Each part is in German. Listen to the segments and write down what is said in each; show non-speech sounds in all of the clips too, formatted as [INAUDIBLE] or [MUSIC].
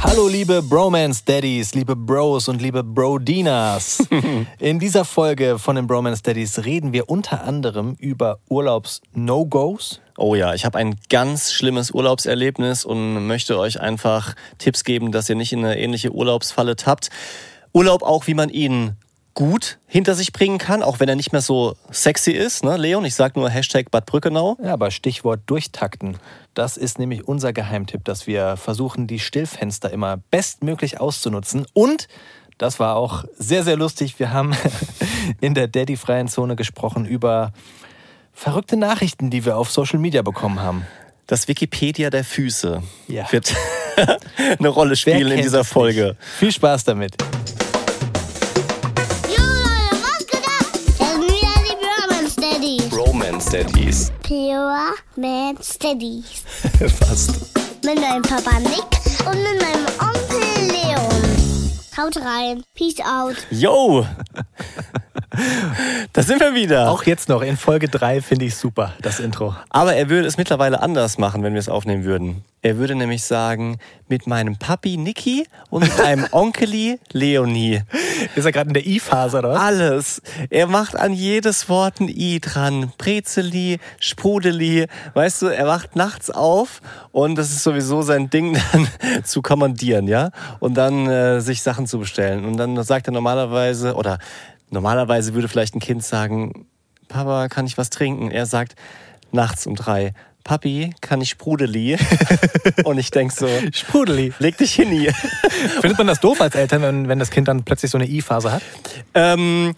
Hallo liebe Bromance Daddies, liebe Bros und liebe Brodinas. [LAUGHS] In dieser Folge von den Bromance Daddies reden wir unter anderem über Urlaubs-No-Gos. Oh ja, ich habe ein ganz schlimmes Urlaubserlebnis und möchte euch einfach Tipps geben, dass ihr nicht in eine ähnliche Urlaubsfalle tappt. Urlaub auch, wie man ihn gut hinter sich bringen kann, auch wenn er nicht mehr so sexy ist. Ne, Leon, ich sag nur Hashtag Bad Brückenau. Ja, aber Stichwort durchtakten. Das ist nämlich unser Geheimtipp, dass wir versuchen, die Stillfenster immer bestmöglich auszunutzen. Und das war auch sehr, sehr lustig. Wir haben [LAUGHS] in der Daddy-freien Zone gesprochen über verrückte Nachrichten, die wir auf Social Media bekommen haben. Das Wikipedia der Füße Ja. wird [LAUGHS] eine Rolle spielen in dieser es Folge. Viel Spaß damit. Daddies. Pure Man Steadies. [LAUGHS] Fast. Mit meinem Papa Nick und mit meinem Onkel Leon. Haut rein. Peace out. Yo! [LAUGHS] da sind wir wieder. Auch jetzt noch in Folge 3 finde ich super, das Intro. Aber er würde es mittlerweile anders machen, wenn wir es aufnehmen würden. Er würde nämlich sagen, mit meinem Papi Niki und mit meinem [LAUGHS] Onkeli Leonie. Ist er gerade in der I-Phase oder was? Alles. Er macht an jedes Wort ein I dran. Brezeli, Sprudeli. Weißt du, er wacht nachts auf und das ist sowieso sein Ding, [LAUGHS] dann zu kommandieren, ja? Und dann äh, sich Sachen zu bestellen. Und dann sagt er normalerweise, oder normalerweise würde vielleicht ein Kind sagen, Papa, kann ich was trinken? Er sagt nachts um drei, Papi, kann ich Sprudeli? [LAUGHS] und ich denk so, Sprudeli. leg dich hin hier. Findet man das doof als Eltern, wenn, wenn das Kind dann plötzlich so eine I-Phase hat? Ähm,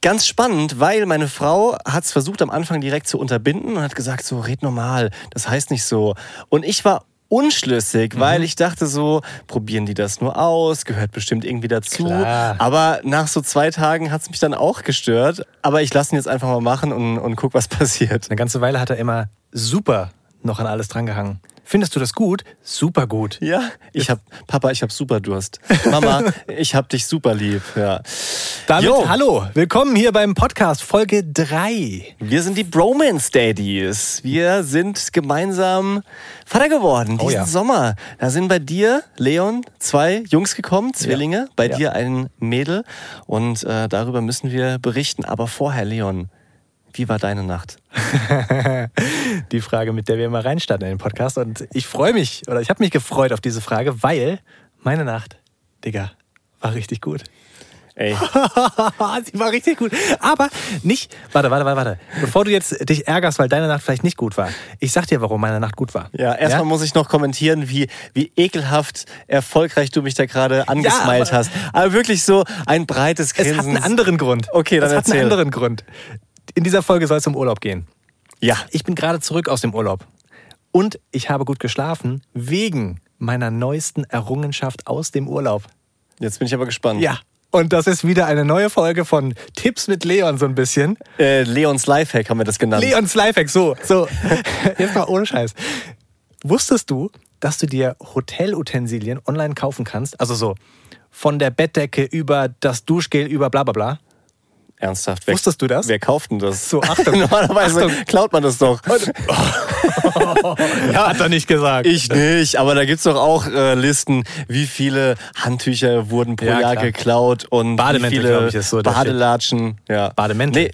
ganz spannend, weil meine Frau hat es versucht am Anfang direkt zu unterbinden und hat gesagt, so red normal, das heißt nicht so. Und ich war unschlüssig, Mhm. weil ich dachte so, probieren die das nur aus, gehört bestimmt irgendwie dazu. Klar. Aber nach so zwei Tagen hat es mich dann auch gestört. Aber ich lasse ihn jetzt einfach mal machen und, und guck, was [LAUGHS] passiert. Eine ganze Weile hat er immer super noch an alles drangehangen. Findest du das gut? Super gut. Ja, ich hab, Papa, ich hab super Durst. Mama, [LAUGHS] ich hab dich super lieb. Ja. Damit Jo. hallo, willkommen hier beim Podcast Folge 3. Wir sind die Bromance Daddies. Wir sind gemeinsam Vater geworden Oh diesen ja. Sommer. Da sind bei dir, Leon, zwei Jungs gekommen, Zwillinge. Bei Ja. dir ein Mädel. Und äh, darüber müssen wir berichten. Aber vorher, Leon, wie war deine Nacht? [LAUGHS] Die Frage, mit der wir immer reinstarten in den Podcast. Und ich freue mich, oder ich habe mich gefreut auf diese Frage, weil meine Nacht, Digga, war richtig gut. Ey, [LAUGHS] Sie war richtig gut. Aber nicht. Warte, warte, warte, warte. Bevor du jetzt dich ärgerst, weil deine Nacht vielleicht nicht gut war. Ich sag dir, warum meine Nacht gut war. ja, erstmal muss ich noch kommentieren, wie, wie ekelhaft erfolgreich du mich da gerade angesmeilt aber- hast. Aber wirklich so ein breites Es Grinsen. hat einen anderen Grund. Okay, dann Es hat erzähl. einen anderen Grund. In dieser Folge soll es um Urlaub gehen. Ja, Ich bin gerade zurück aus dem Urlaub. Und ich habe gut geschlafen wegen meiner neuesten Errungenschaft aus dem Urlaub. jetzt bin ich aber gespannt. Ja. Und das ist wieder eine neue Folge von Tipps mit Leon so ein bisschen. Äh, Leons Lifehack haben wir das genannt. Leons Lifehack, so, so. [LAUGHS] Jetzt mal ohne Scheiß. Wusstest du, dass du dir Hotelutensilien online kaufen kannst? Also so von der Bettdecke über das Duschgel über bla bla bla. Ernsthaft. Wer, Wusstest du das? Wer kauft denn das? So, Achtung. [LAUGHS] Normalerweise Achtung. klaut man das doch. [LAUGHS] [LAUGHS] Ja, hat er nicht gesagt. Ich nicht, aber da gibt's doch auch äh, Listen, wie viele Handtücher wurden pro Ja, Jahr klar. geklaut und Bademäntel, wie viele glaub ich, ist so Badelatschen. Ja. Bademäntel. Nee,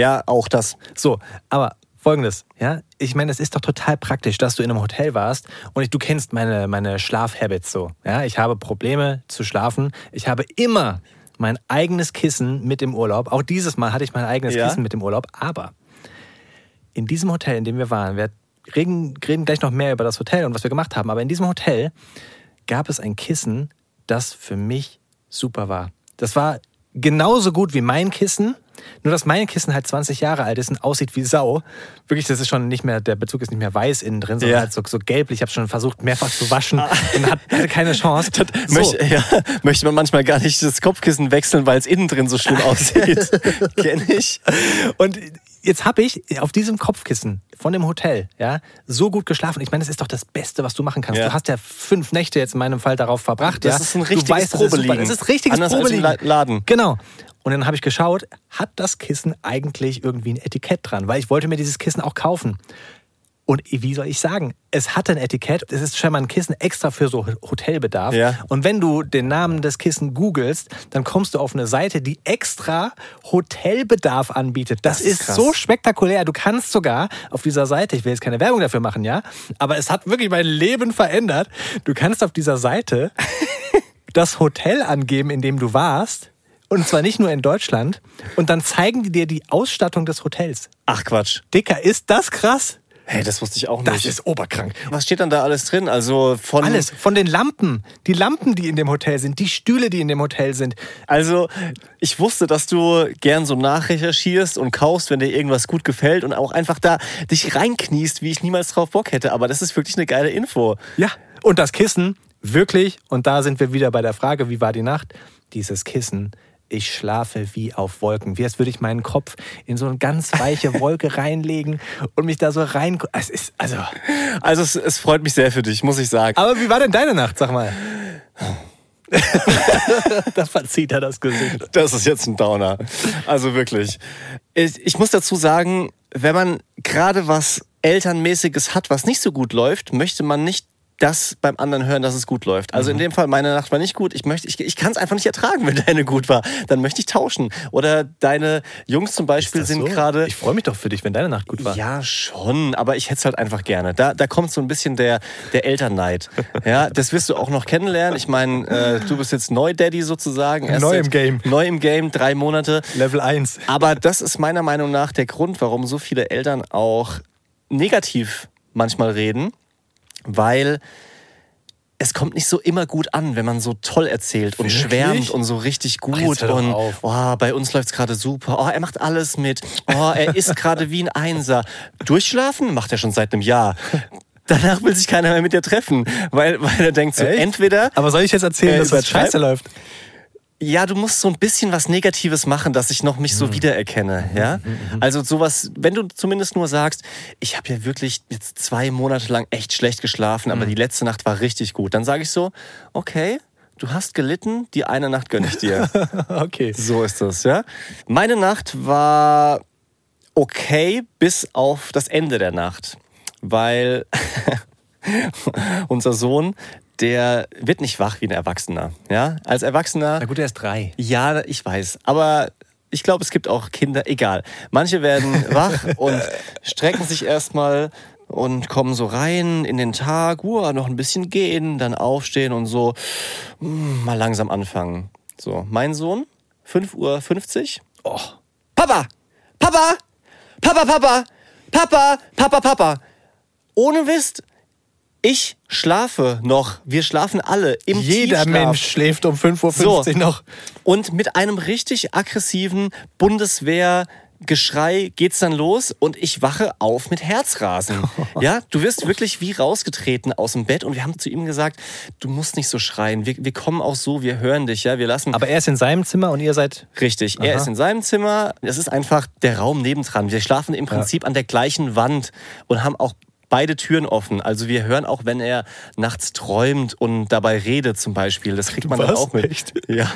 ja, auch das. So, aber folgendes, ja, ich meine, es ist doch total praktisch, dass du in einem Hotel warst und ich, du kennst meine, meine Schlafhabits so. Ja, ich habe Probleme zu schlafen. Ich habe immer mein eigenes Kissen mit im Urlaub. Auch dieses Mal hatte ich mein eigenes Ja. Kissen mit im Urlaub, aber in diesem Hotel, in dem wir waren, wir reden, reden gleich noch mehr über das Hotel und was wir gemacht haben, aber in diesem Hotel gab es ein Kissen, das für mich super war. Das war genauso gut wie mein Kissen, nur dass mein Kissen halt 20 Jahre alt ist und aussieht wie Sau. Wirklich, das ist schon nicht mehr, der Bezug ist nicht mehr weiß innen drin, sondern Ja. halt so, so gelblich. Ich habe schon versucht, mehrfach zu waschen und hat, hatte keine Chance. So. Möchte, ja, möchte man manchmal gar nicht das Kopfkissen wechseln, weil es innen drin so schlimm [LAUGHS] aussieht. Kenn ich. Und jetzt habe ich auf diesem Kopfkissen von dem Hotel ja, so gut geschlafen. Ich meine, das ist doch das Beste, was du machen kannst. Ja. Du hast ja fünf Nächte jetzt in meinem Fall darauf verbracht. Das ja. ist ein Du richtiges weißt, das ist. Probeliegen. Das ist richtiges Anders als im Probeliegen. La- Laden. Genau. Und dann habe ich geschaut, hat das Kissen eigentlich irgendwie ein Etikett dran? Weil ich wollte mir dieses Kissen auch kaufen. Und wie soll ich sagen, es hatte ein Etikett. Es ist scheinbar ein Kissen extra für so Hotelbedarf. Ja. Und wenn du den Namen des Kissen googelst, dann kommst du auf eine Seite, die extra Hotelbedarf anbietet. Das, Das ist ist so spektakulär. Du kannst sogar auf dieser Seite, ich will jetzt keine Werbung dafür machen, ja, aber es hat wirklich mein Leben verändert. Du kannst auf dieser Seite [LAUGHS] das Hotel angeben, in dem du warst. Und zwar nicht nur in Deutschland. Und dann zeigen die dir die Ausstattung des Hotels. Ach Quatsch. Dicker, ist das krass? Hey, das wusste ich auch Das nicht. ist oberkrank. Was steht dann da alles drin? Also von Alles. Von den Lampen. Die Lampen, die in dem Hotel sind. Die Stühle, die in dem Hotel sind. Also, ich wusste, dass du gern so nachrecherchierst und kaufst, wenn dir irgendwas gut gefällt und auch einfach da dich reinkniest, wie ich niemals drauf Bock hätte. Aber das ist wirklich eine geile Info. Ja. Und das Kissen, wirklich, und da sind wir wieder bei der Frage, wie war die Nacht? Dieses Kissen, ich schlafe wie auf Wolken. Wie als würde ich meinen Kopf in so eine ganz weiche Wolke [LAUGHS] reinlegen und mich da so rein. Es ist, also. Also, es, es freut mich sehr für dich, muss ich sagen. Aber wie war denn deine Nacht, sag mal? [LAUGHS] da verzieht er das Gesicht. Das ist jetzt ein Downer. Also wirklich. Ich, ich muss dazu sagen, wenn man gerade was Elternmäßiges hat, was nicht so gut läuft, möchte man nicht das beim anderen hören, dass es gut läuft. Also in dem Fall, meine Nacht war nicht gut. Ich, möchte, ich, ich kann es einfach nicht ertragen, wenn deine gut war. Dann möchte ich tauschen. Oder deine Jungs zum Beispiel sind so? gerade. Ich freue mich doch für dich, wenn deine Nacht gut war. Ja, schon, aber ich hätte es halt einfach gerne. Da, da kommt so ein bisschen der, der Elternneid. [LAUGHS] Ja, das wirst du auch noch kennenlernen. Ich meine, äh, du bist jetzt Neu-Daddy sozusagen. Erst Neu im Game. Neu im Game, drei Monate. Level 1. Aber das ist meiner Meinung nach der Grund, warum so viele Eltern auch negativ manchmal reden, weil es kommt nicht so immer gut an, wenn man so toll erzählt und Wirklich? schwärmt und so richtig gut doch und oh, bei uns läuft's gerade super. Oh, er macht alles mit. Oh, er ist gerade wie ein Einser. Durchschlafen macht er schon seit einem Jahr. Danach will sich keiner mehr mit dir treffen, weil, weil er denkt so, Echt? entweder Aber soll ich jetzt erzählen, Äh, dass es das scheiße läuft? Ja, du musst so ein bisschen was Negatives machen, dass ich noch mich so wiedererkenne. Ja? Also sowas, wenn du zumindest nur sagst, ich habe ja wirklich jetzt zwei Monate lang echt schlecht geschlafen, aber die letzte Nacht war richtig gut, dann sage ich so, okay, du hast gelitten, die eine Nacht gönne ich dir. [LAUGHS] Okay. so ist das, ja. Meine Nacht war okay bis auf das Ende der Nacht, weil [LAUGHS] unser Sohn, der wird nicht wach wie ein Erwachsener. Ja? Als Erwachsener. Na gut, er ist drei. Ja, ich weiß. Aber ich glaube, es gibt auch Kinder, egal. Manche werden [LAUGHS] wach und strecken sich erstmal und kommen so rein in den Tag, uh, noch ein bisschen gehen, dann aufstehen und so mm, mal langsam anfangen. So, mein Sohn, 5.50 Uhr. Oh. Papa! Papa! Papa, Papa! Papa! Papa, Papa! Ohne Wist, ich schlafe noch. Wir schlafen alle im Jeder Tiefschlaf. Mensch schläft um 5.50 Uhr So. noch. Und mit einem richtig aggressiven Bundeswehr-Geschrei geht's dann los und ich wache auf mit Herzrasen. [LAUGHS] Ja, du wirst wirklich wie rausgetreten aus dem Bett und wir haben zu ihm gesagt, du musst nicht so schreien. Wir, wir kommen auch so, wir hören dich, ja, wir lassen. Aber er ist in seinem Zimmer und ihr seid. Richtig, er Aha. ist in seinem Zimmer. Es ist einfach der Raum nebendran. Wir schlafen im Prinzip an der gleichen Wand und haben auch beide Türen offen. Also wir hören auch, wenn er nachts träumt und dabei redet zum Beispiel. Das kriegt man dann Was? auch mit. Echt? Ja.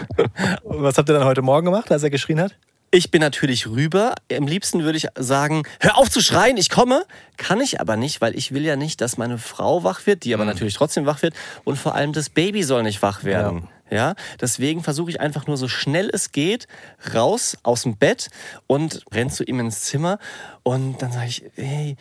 Und was habt ihr dann heute Morgen gemacht, als er geschrien hat? Ich bin natürlich rüber. Am liebsten würde ich sagen, hör auf zu schreien, ich komme. Kann ich aber nicht, weil ich will ja nicht, dass meine Frau wach wird, die aber natürlich trotzdem wach wird. Und vor allem das Baby soll nicht wach werden. Ja, deswegen versuche ich einfach nur so schnell es geht raus aus dem Bett und renn zu ihm ins Zimmer und dann sage ich, hey,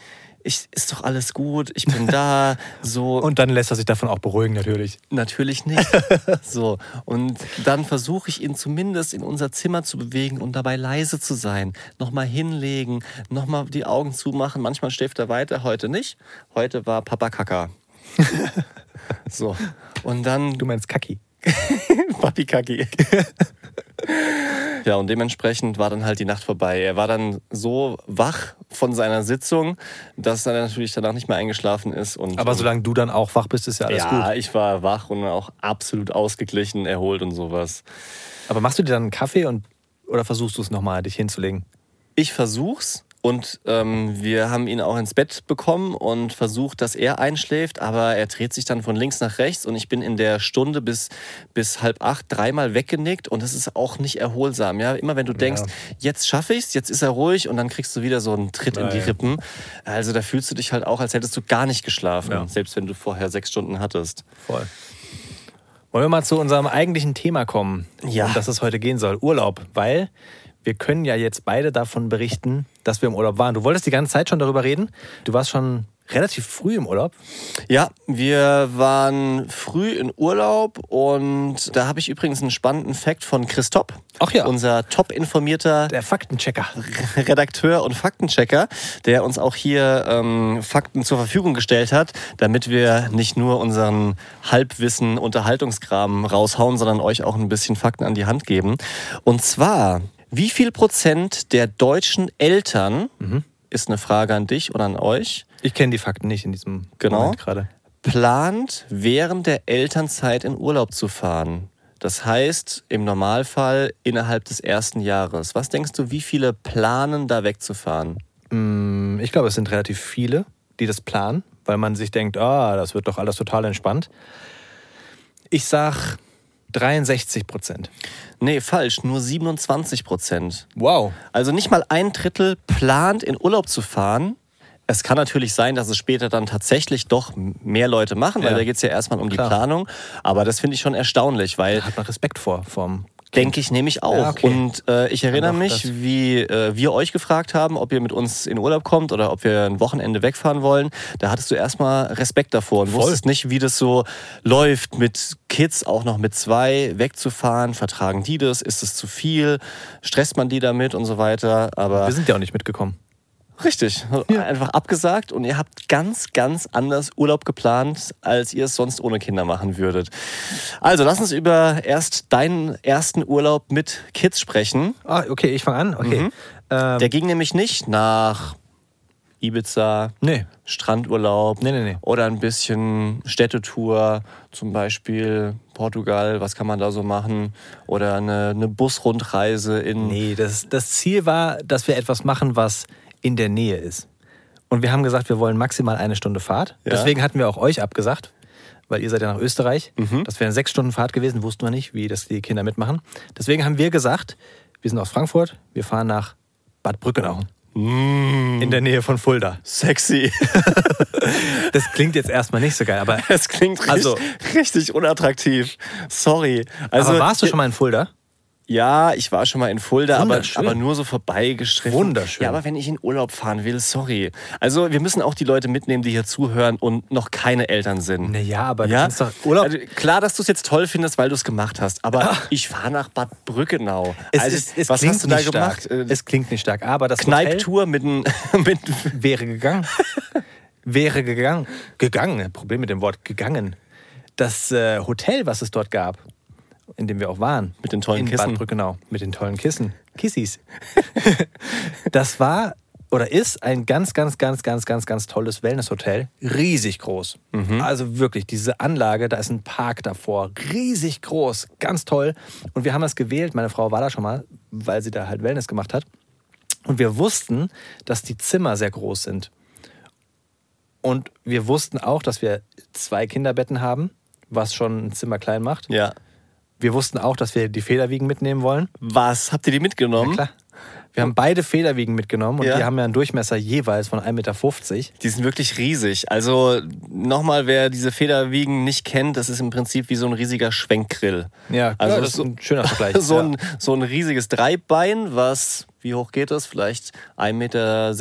ich, ist doch alles gut, ich bin da, [LAUGHS] so. Und dann lässt er sich davon auch beruhigen, natürlich. Natürlich nicht. [LAUGHS] So. Und dann versuche ich ihn zumindest in unser Zimmer zu bewegen und dabei leise zu sein. Nochmal hinlegen, nochmal die Augen zumachen. Manchmal schläft er weiter, heute nicht. Heute war Papa Kaka. [LAUGHS] So. Und dann Du meinst Kaki. [LAUGHS] Papi Kaki. Ja, und dementsprechend war dann halt die Nacht vorbei. Er war dann so wach von seiner Sitzung, dass er natürlich danach nicht mehr eingeschlafen ist. Und, Aber solange du dann auch wach bist, ist ja alles ja, gut. ich war wach und auch absolut ausgeglichen, erholt und sowas. Aber machst du dir dann einen Kaffee und oder versuchst du es nochmal, dich hinzulegen? Ich versuch's, Und ähm, wir haben ihn auch ins Bett bekommen und versucht, dass er einschläft, aber er dreht sich dann von links nach rechts und ich bin in der Stunde bis, bis halb acht dreimal weggenickt und das ist auch nicht erholsam. Ja? Immer wenn du denkst, jetzt schaffe ich's, jetzt ist er ruhig und dann kriegst du wieder so einen Tritt in die Nein. Rippen. Also da fühlst du dich halt auch, als hättest du gar nicht geschlafen, Ja. selbst wenn du vorher sechs Stunden hattest. Voll. Wollen wir mal zu unserem eigentlichen Thema kommen, Ja. um das es heute gehen soll, Urlaub, weil wir können ja jetzt beide davon berichten, dass wir im Urlaub waren. Du wolltest die ganze Zeit schon darüber reden. Du warst schon relativ früh im Urlaub. Ja, wir waren früh in Urlaub und da habe ich übrigens einen spannenden Fact von Christoph. Ach ja. Unser top informierter Der Faktenchecker. [LAUGHS] Redakteur und Faktenchecker, der uns auch hier ähm, Fakten zur Verfügung gestellt hat, damit wir nicht nur unseren Halbwissen Unterhaltungskram raushauen, sondern euch auch ein bisschen Fakten an die Hand geben. Und zwar, wie viel Prozent der deutschen Eltern, ist eine Frage an dich oder an euch, Ich kenne die Fakten nicht in diesem Genau. Moment gerade. plant, während der Elternzeit in Urlaub zu fahren. Das heißt, im Normalfall innerhalb des ersten Jahres. Was denkst du, wie viele planen, da wegzufahren? Mm, Ich glaube, es sind relativ viele, die das planen, weil man sich denkt, ah, das wird doch alles total entspannt. Ich sag 63 Prozent. Nee, falsch, nur 27 Prozent. Wow. Also nicht mal ein Drittel plant, in Urlaub zu fahren. Es kann natürlich sein, dass es später dann tatsächlich doch mehr Leute machen, weil Ja. da geht es ja erstmal um Klar. die Planung. Aber das finde ich schon erstaunlich, weil Da hat man Respekt vor vom Denke ich nämlich auch. Ja, okay. Und äh, ich erinnere mich, das. wie äh, wir euch gefragt haben, ob ihr mit uns in Urlaub kommt oder ob wir ein Wochenende wegfahren wollen. Da hattest du erstmal Respekt davor und Voll. wusstest nicht, wie das so läuft, mit Kids auch noch mit zwei wegzufahren. Vertragen die das? Ist es zu viel? Stresst man die damit und so weiter? Aber Wir sind ja auch nicht mitgekommen. Richtig, einfach abgesagt und ihr habt ganz, ganz anders Urlaub geplant, als ihr es sonst ohne Kinder machen würdet. Also lass uns über erst deinen ersten Urlaub mit Kids sprechen. Ah, okay, ich fange an. Okay. Mhm. Ähm, Der ging nämlich nicht nach Ibiza, nee. Strandurlaub Nee, nee, nee. oder ein bisschen Städtetour, zum Beispiel Portugal, was kann man da so machen? Oder eine, eine Busrundreise in Nee, das, das Ziel war, dass wir etwas machen, was in der Nähe ist. Und wir haben gesagt, wir wollen maximal eine Stunde Fahrt. Ja. Deswegen hatten wir auch euch abgesagt, weil ihr seid ja nach Österreich. Mhm. Das wären sechs Stunden Fahrt gewesen, wussten wir nicht, wie das die Kinder mitmachen. Deswegen haben wir gesagt, wir sind aus Frankfurt, wir fahren nach Bad Brückenau. Mm. In der Nähe von Fulda. sexy. [LAUGHS] Das klingt jetzt erstmal nicht so geil, aber, Es klingt richtig, Also- richtig unattraktiv. Sorry. Also, aber warst du schon mal in Fulda? Ja, ich war schon mal in Fulda, aber, aber nur so vorbeigestriffen. Wunderschön. Ja, aber wenn ich in Urlaub fahren will, sorry. Also wir müssen auch die Leute mitnehmen, die hier zuhören und noch keine Eltern sind. Naja, aber du Ja, kannst doch Urlaub. Also, klar, dass du es jetzt toll findest, weil du es gemacht hast, aber ich fahre nach Bad Brückenau. es, Also, ist, es was klingt hast du da nicht gemacht? stark. Es klingt nicht stark, aber das Kneiptour mit, n- [LAUGHS] mit wäre gegangen. wäre gegangen. Gegangen. Problem mit dem Wort gegangen. Das äh, Hotel, was es dort gab, in dem wir auch waren. Mit den tollen in Kissen. Bad Brückenau. Mit den tollen Kissen. Kissis. [LAUGHS] das war oder ist ein ganz, ganz, ganz, ganz, ganz, ganz tolles Wellnesshotel. Riesig groß. Mhm. Also wirklich, diese Anlage, da ist ein Park davor. Riesig groß. Ganz toll. Und wir haben das gewählt. Meine Frau war da schon mal, weil sie da halt Wellness gemacht hat. Und wir wussten, dass die Zimmer sehr groß sind. Und wir wussten auch, dass wir zwei Kinderbetten haben, was schon ein Zimmer klein macht. ja. Wir wussten auch, dass wir die Federwiegen mitnehmen wollen. Was? Habt ihr die mitgenommen? Klar. Wir haben beide Federwiegen mitgenommen und Ja. die haben ja einen Durchmesser jeweils von 1,50 Meter. Die sind wirklich riesig. Also nochmal, wer diese Federwiegen nicht kennt, das ist im Prinzip wie so ein riesiger Schwenkgrill. Ja, Also ja, das ist so- ein schöner Vergleich. [LAUGHS] so, ja. ein, so ein riesiges Dreibein, was, wie hoch geht das? Vielleicht 1,60 Meter.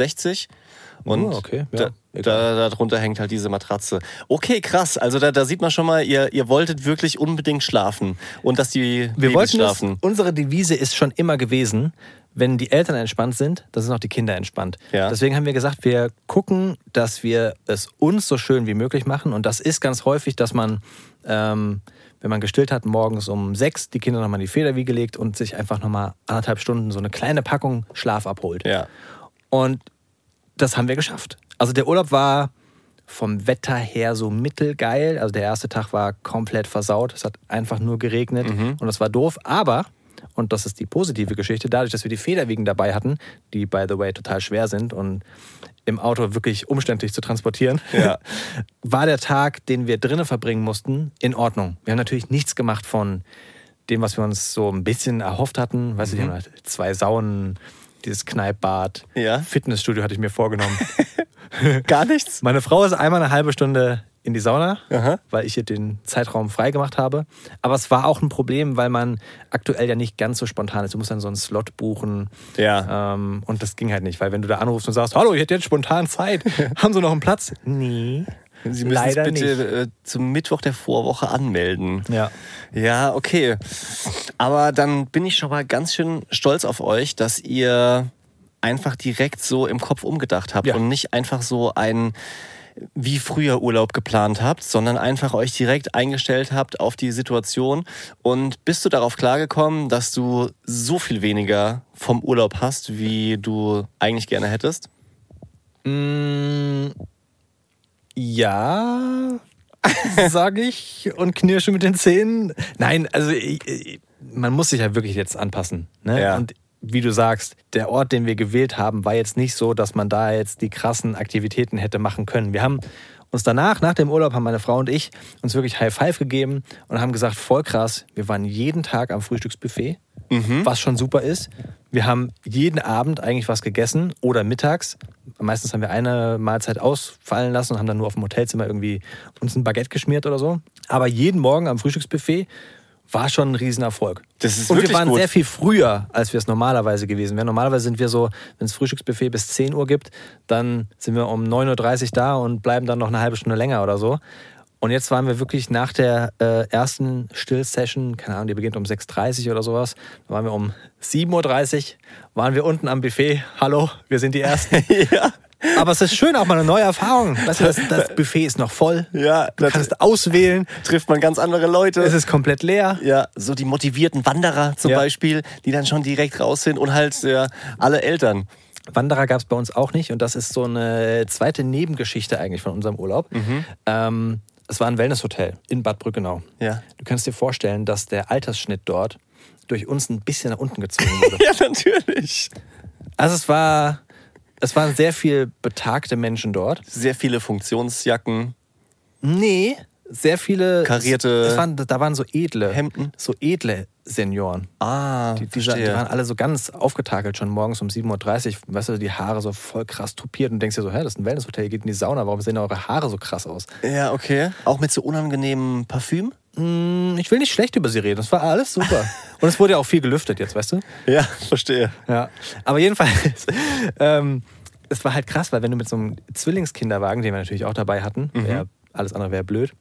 Und Oh, okay, ja, da, darunter hängt halt diese Matratze. Okay, krass. Also da, da sieht man schon mal, ihr, ihr wolltet wirklich unbedingt schlafen. Und dass die Wir Babys wollten das, schlafen. unsere Devise ist schon immer gewesen, wenn die Eltern entspannt sind, dann sind auch die Kinder entspannt. Ja. Deswegen haben wir gesagt, wir gucken, dass wir es uns so schön wie möglich machen. Und das ist ganz häufig, dass man, ähm, wenn man gestillt hat, morgens um sechs die Kinder nochmal in die Federwiege legt und sich einfach nochmal anderthalb Stunden so eine kleine Packung Schlaf abholt. Ja. Und das haben wir geschafft. Also der Urlaub war vom Wetter her so mittelgeil. Also der erste Tag war komplett versaut. Es hat einfach nur geregnet und das war doof. Aber Und das ist die positive Geschichte. Dadurch, dass wir die Federwiegen dabei hatten, die, by the way, total schwer sind und im Auto wirklich umständlich zu transportieren, Ja. [LAUGHS] war der Tag, den wir drinnen verbringen mussten, in Ordnung. Wir haben natürlich nichts gemacht von dem, was wir uns so ein bisschen erhofft hatten. Weißt du, die haben halt zwei Saunen, dieses Kneippbad, Ja. Fitnessstudio hatte ich mir vorgenommen. [LAUGHS] Gar nichts? Meine Frau ist einmal eine halbe Stunde in die Sauna, Aha. weil ich ihr den Zeitraum frei gemacht habe. Aber es war auch ein Problem, weil man aktuell ja nicht ganz so spontan ist. Du musst dann so einen Slot buchen. Ja. Ähm, und das ging halt nicht, weil wenn du da anrufst und sagst, hallo, ich hätte jetzt spontan Zeit, [LAUGHS] haben Sie noch einen Platz? Nee. Sie müssen leider es bitte nicht. äh, zum Mittwoch der Vorwoche anmelden. Ja. Ja, okay. Aber dann bin ich schon mal ganz schön stolz auf euch, dass ihr einfach direkt so im Kopf umgedacht habt Ja. und nicht einfach so einen wie früher Urlaub geplant habt, sondern einfach euch direkt eingestellt habt auf die Situation. Und bist du darauf klargekommen, dass du so viel weniger vom Urlaub hast, wie du eigentlich gerne hättest? Mm, ja, sage ich und knirsche mit den Zähnen. Nein, also man muss sich ja wirklich jetzt anpassen. Ne? Ja. Und wie du sagst, der Ort, den wir gewählt haben, war jetzt nicht so, dass man da jetzt die krassen Aktivitäten hätte machen können. Wir haben uns danach, nach dem Urlaub, haben meine Frau und ich uns wirklich High Five gegeben und haben gesagt, voll krass, wir waren jeden Tag am Frühstücksbuffet, was schon super ist. Wir haben jeden Abend eigentlich was gegessen oder mittags. Meistens haben wir eine Mahlzeit ausfallen lassen und haben dann nur auf dem Hotelzimmer irgendwie uns ein Baguette geschmiert oder so. Aber jeden Morgen am Frühstücksbuffet war schon ein Riesenerfolg. Das ist und wir waren gut. sehr viel früher, als wir es normalerweise gewesen wären. Normalerweise sind wir so, wenn es Frühstücksbuffet bis 10 Uhr gibt, dann sind wir um 9.30 Uhr da und bleiben dann noch eine halbe Stunde länger oder so. Und jetzt waren wir wirklich nach der äh, ersten Still-Session, keine Ahnung, die beginnt um 6.30 Uhr oder sowas, da waren wir um 7.30 Uhr, waren wir unten am Buffet. Hallo, wir sind die Ersten. [LAUGHS] ja. Aber es ist schön, auch mal eine neue Erfahrung. Weißt du, das, das [LAUGHS] Buffet ist noch voll. Ja, Du kannst auswählen. trifft man ganz andere Leute. Es ist komplett leer. Ja, so die motivierten Wanderer zum Ja. Beispiel, die dann schon direkt raus sind und halt ja, alle Eltern. Wanderer gab es bei uns auch nicht und das ist so eine zweite Nebengeschichte eigentlich von unserem Urlaub. Ähm, es war ein Wellnesshotel in Bad Brückenau. Ja. Du kannst dir vorstellen, dass der Altersschnitt dort durch uns ein bisschen nach unten gezogen [LAUGHS] wurde. Ja, natürlich. also es war, es waren sehr viel betagte Menschen dort. Sehr viele Funktionsjacken. Nee, sehr viele Karierte Es waren, da waren so edle Hemden. so edle Senioren. Ah, Die, die, die waren alle so ganz aufgetakelt schon morgens um 7.30 Uhr. Weißt du, die Haare so voll krass tupiert und denkst dir so, hä, das ist ein Wellnesshotel, ihr geht in die Sauna, warum sehen eure Haare so krass aus? ja, okay. Auch mit so unangenehmem Parfüm? Hm, Ich will nicht schlecht über sie reden, das war alles super. [LAUGHS] und es wurde ja auch viel gelüftet jetzt, weißt du? Ja, verstehe. Ja. Aber jedenfalls, [LAUGHS] ähm, es war halt krass, weil wenn du mit so einem Zwillingskinderwagen, den wir natürlich auch dabei hatten, wär, alles andere wäre blöd,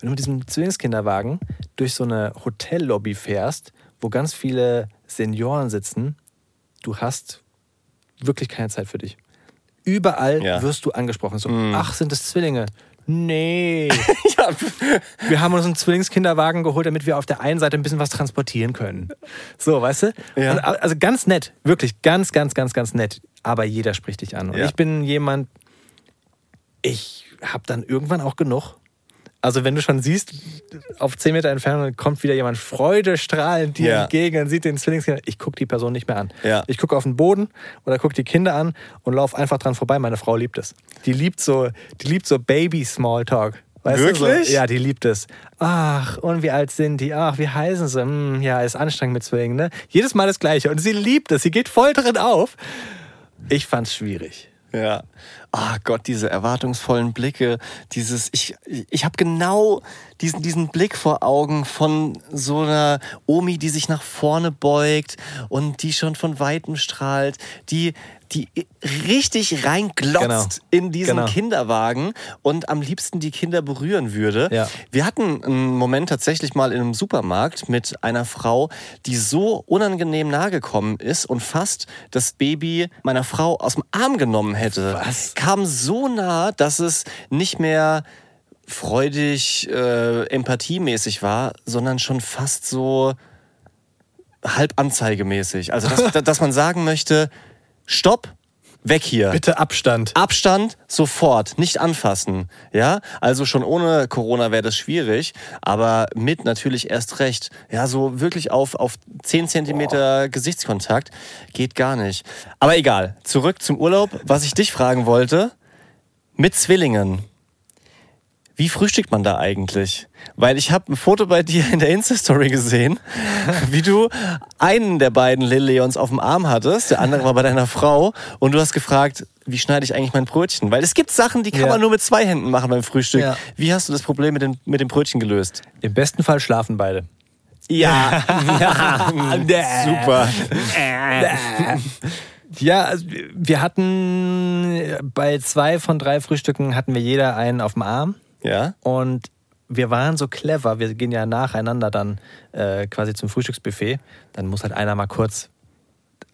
wenn du mit diesem Zwillingskinderwagen durch so eine Hotellobby fährst, wo ganz viele Senioren sitzen, du hast wirklich keine Zeit für dich. Überall Ja. wirst du angesprochen. So, ach, sind das Zwillinge? Nee. [LAUGHS] Ja, Wir haben uns einen Zwillingskinderwagen geholt, damit wir auf der einen Seite ein bisschen was transportieren können. So, weißt du? Ja. Und, also ganz nett, wirklich ganz, ganz, ganz, ganz nett. Aber jeder spricht dich an. Und ich bin jemand, ich habe dann irgendwann auch genug. Also wenn du schon siehst, auf 10 Meter Entfernung kommt wieder jemand freudestrahlend dir Ja. entgegen und sieht den Zwillingskinder. Ich gucke die Person nicht mehr an. Ja. Ich gucke auf den Boden oder gucke die Kinder an und laufe einfach dran vorbei. Meine Frau liebt es. Die liebt so, die liebt so Baby-Smalltalk. Weißt Wirklich? so? Ja, die liebt es. Ach, und wie alt sind die? Ach, wie heißen sie? Hm, ja, ist anstrengend mit Zwillingen, ne? Jedes Mal das Gleiche. Und sie liebt es. Sie geht voll drin auf. Ich fand's schwierig. Ja. Ah Gott, diese erwartungsvollen Blicke, dieses, ich, ich habe genau diesen, diesen Blick vor Augen von so einer Omi, die sich nach vorne beugt und die schon von Weitem strahlt, die, die richtig reinglotzt Genau. in diesen Genau. Kinderwagen und am liebsten die Kinder berühren würde. Ja. Wir hatten einen Moment tatsächlich mal in einem Supermarkt mit einer Frau, die so unangenehm nahe gekommen ist und fast das Baby meiner Frau aus dem Arm genommen hätte. Was? Kam so nah, dass es nicht mehr freudig, äh, empathiemäßig war, sondern schon fast so halb anzeigemäßig. Also, dass, [LAUGHS] dass man sagen möchte, stopp, weg hier. Bitte Abstand. Abstand sofort, nicht anfassen. Ja, also schon ohne Corona wäre das schwierig, aber mit natürlich erst recht. Ja, so wirklich auf, auf 10 Zentimeter Gesichtskontakt geht gar nicht. Aber egal, zurück zum Urlaub. Was ich dich fragen wollte, mit Zwillingen. Wie frühstückt man da eigentlich? Weil ich habe ein Foto bei dir in der Insta-Story gesehen, [LAUGHS] wie du einen der beiden Lil Leons auf dem Arm hattest, der andere war bei deiner Frau und du hast gefragt, wie schneide ich eigentlich mein Brötchen? Weil es gibt Sachen, die kann Ja. man nur mit zwei Händen machen beim Frühstück. Ja. Wie hast du das Problem mit dem, mit dem Brötchen gelöst? Im besten Fall schlafen beide. Ja, [LAUGHS] super. Ja, also wir hatten bei zwei von drei Frühstücken hatten wir jeder einen auf dem Arm. Ja, Und wir waren so clever, wir gehen ja nacheinander dann äh, quasi zum Frühstücksbuffet. Dann muss halt einer mal kurz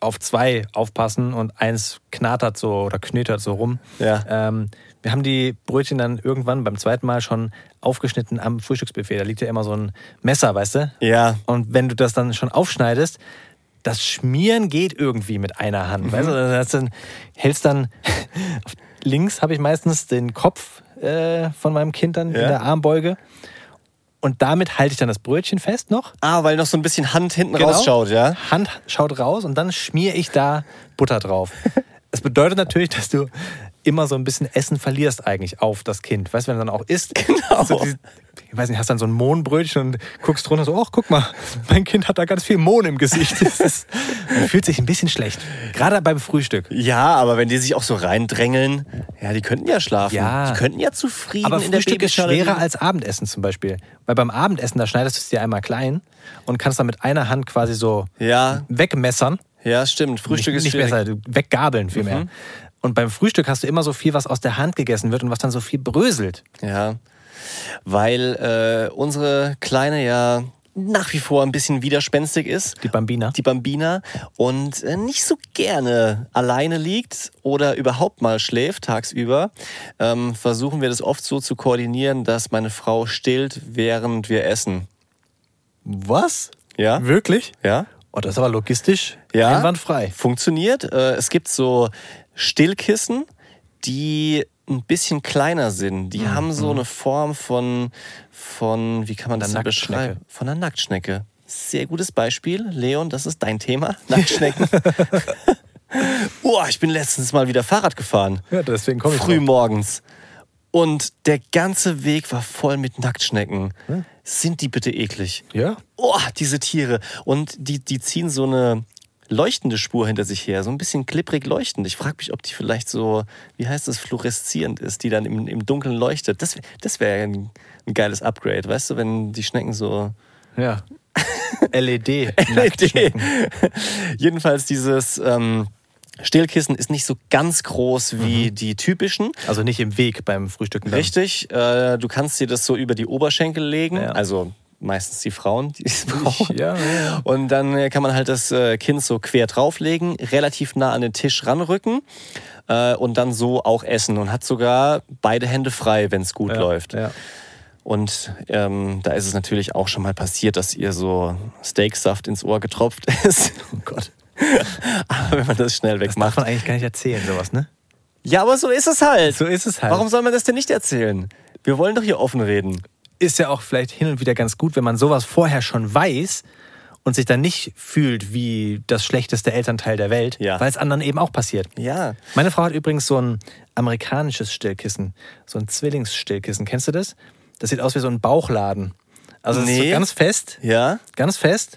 auf zwei aufpassen und eins knatert so oder knötert so rum. Ja. Ähm, wir haben die Brötchen dann irgendwann beim zweiten Mal schon aufgeschnitten am Frühstücksbuffet. Da liegt ja immer so ein Messer, weißt du? ja. Und wenn du das dann schon aufschneidest, das Schmieren geht irgendwie mit einer Hand. Mhm. Weißt du? Das dann, hältst dann [LAUGHS] links habe ich meistens den Kopf äh, von meinem Kind dann Ja. in der Armbeuge. Und damit halte ich dann das Brötchen fest noch. Ah, weil noch so ein bisschen Hand hinten Genau. rausschaut, ja? Hand schaut raus und dann schmiere ich da Butter drauf. [LAUGHS] Das bedeutet natürlich, dass du immer so ein bisschen Essen verlierst eigentlich auf das Kind. Weißt du, wenn du dann auch isst, Genau. so ich weiß nicht, hast dann so ein Mohnbrötchen und guckst drunter so, ach, guck mal, mein Kind hat da ganz viel Mohn im Gesicht. Das ist, man fühlt sich ein bisschen schlecht. Gerade beim Frühstück. Ja, aber wenn die sich auch so reindrängeln, ja, die könnten ja schlafen. Ja. Die könnten ja zufrieden Aber in der Frühstück ist Babyschale schwerer als Abendessen zum Beispiel. Weil beim Abendessen, da schneidest du es dir einmal klein und kannst dann mit einer Hand quasi so Ja, wegmessern. ja, stimmt. Frühstück nicht, ist nicht schwierig. Mhm. besser, weggabeln vielmehr. Und beim Frühstück hast du immer so viel, was aus der Hand gegessen wird und was dann so viel bröselt. Ja, weil äh, unsere Kleine ja nach wie vor ein bisschen widerspenstig ist. Die Bambina. Die Bambina und äh, nicht so gerne alleine liegt oder überhaupt mal schläft tagsüber, ähm, versuchen wir das oft so zu koordinieren, dass meine Frau stillt, während wir essen. Was? Ja? Wirklich? Ja? Oh, das ist aber logistisch Ja. einwandfrei. Funktioniert. Äh, es gibt so Stillkissen, die ein bisschen kleiner sind. Die haben so eine Form von, von wie kann man das beschreiben? Von einer Nacktschnecke. Sehr gutes Beispiel. Leon, das ist dein Thema. [LAUGHS] Nacktschnecken. [LAUGHS] oh, ich bin letztens mal wieder Fahrrad gefahren. Ja, deswegen komme ich Früh morgens. Und der ganze Weg war voll mit Nacktschnecken. Sind die bitte eklig? Ja? Oh, diese Tiere. Und die, die ziehen so eine leuchtende Spur hinter sich her, so ein bisschen klipprig leuchtend. Ich frage mich, ob die vielleicht so, wie heißt das, fluoreszierend ist, die dann im, im Dunkeln leuchtet. Das, das wäre ein, ein geiles Upgrade, weißt du, wenn die Schnecken so Ja. [LAUGHS] LED. LED. [LAUGHS] Jedenfalls dieses ähm, Stillkissen ist nicht so ganz groß wie die typischen. Also nicht im Weg beim Frühstücken. dann. Richtig, äh, du kannst dir das so über die Oberschenkel legen, Ja. also meistens die Frauen, die es [LAUGHS] brauchen. Ja, ja. Und dann äh, kann man halt das äh, Kind so quer drauflegen, relativ nah an den Tisch ranrücken äh, und dann so auch essen und hat sogar beide Hände frei, wenn es gut Ja, läuft. Und ähm, da ist es natürlich auch schon mal passiert, dass ihr so Steaksaft ins Ohr getropft [LAUGHS] ist. Oh Gott. [LAUGHS] Aber wenn man das schnell Das darf wegmacht. man eigentlich gar nicht erzählen, sowas, ne? Ja, aber so ist es halt. So ist es halt. Warum soll man das denn nicht erzählen? Wir wollen doch hier offen reden. Ist ja auch vielleicht hin und wieder ganz gut, wenn man sowas vorher schon weiß und sich dann nicht fühlt wie das schlechteste Elternteil der Welt, Ja. weil es anderen eben auch passiert. Ja. Meine Frau hat übrigens so ein amerikanisches Stillkissen, so ein Zwillingsstillkissen. Kennst du das? Das sieht aus wie so ein Bauchladen. Also Nee. so ganz fest, Ja? ganz fest.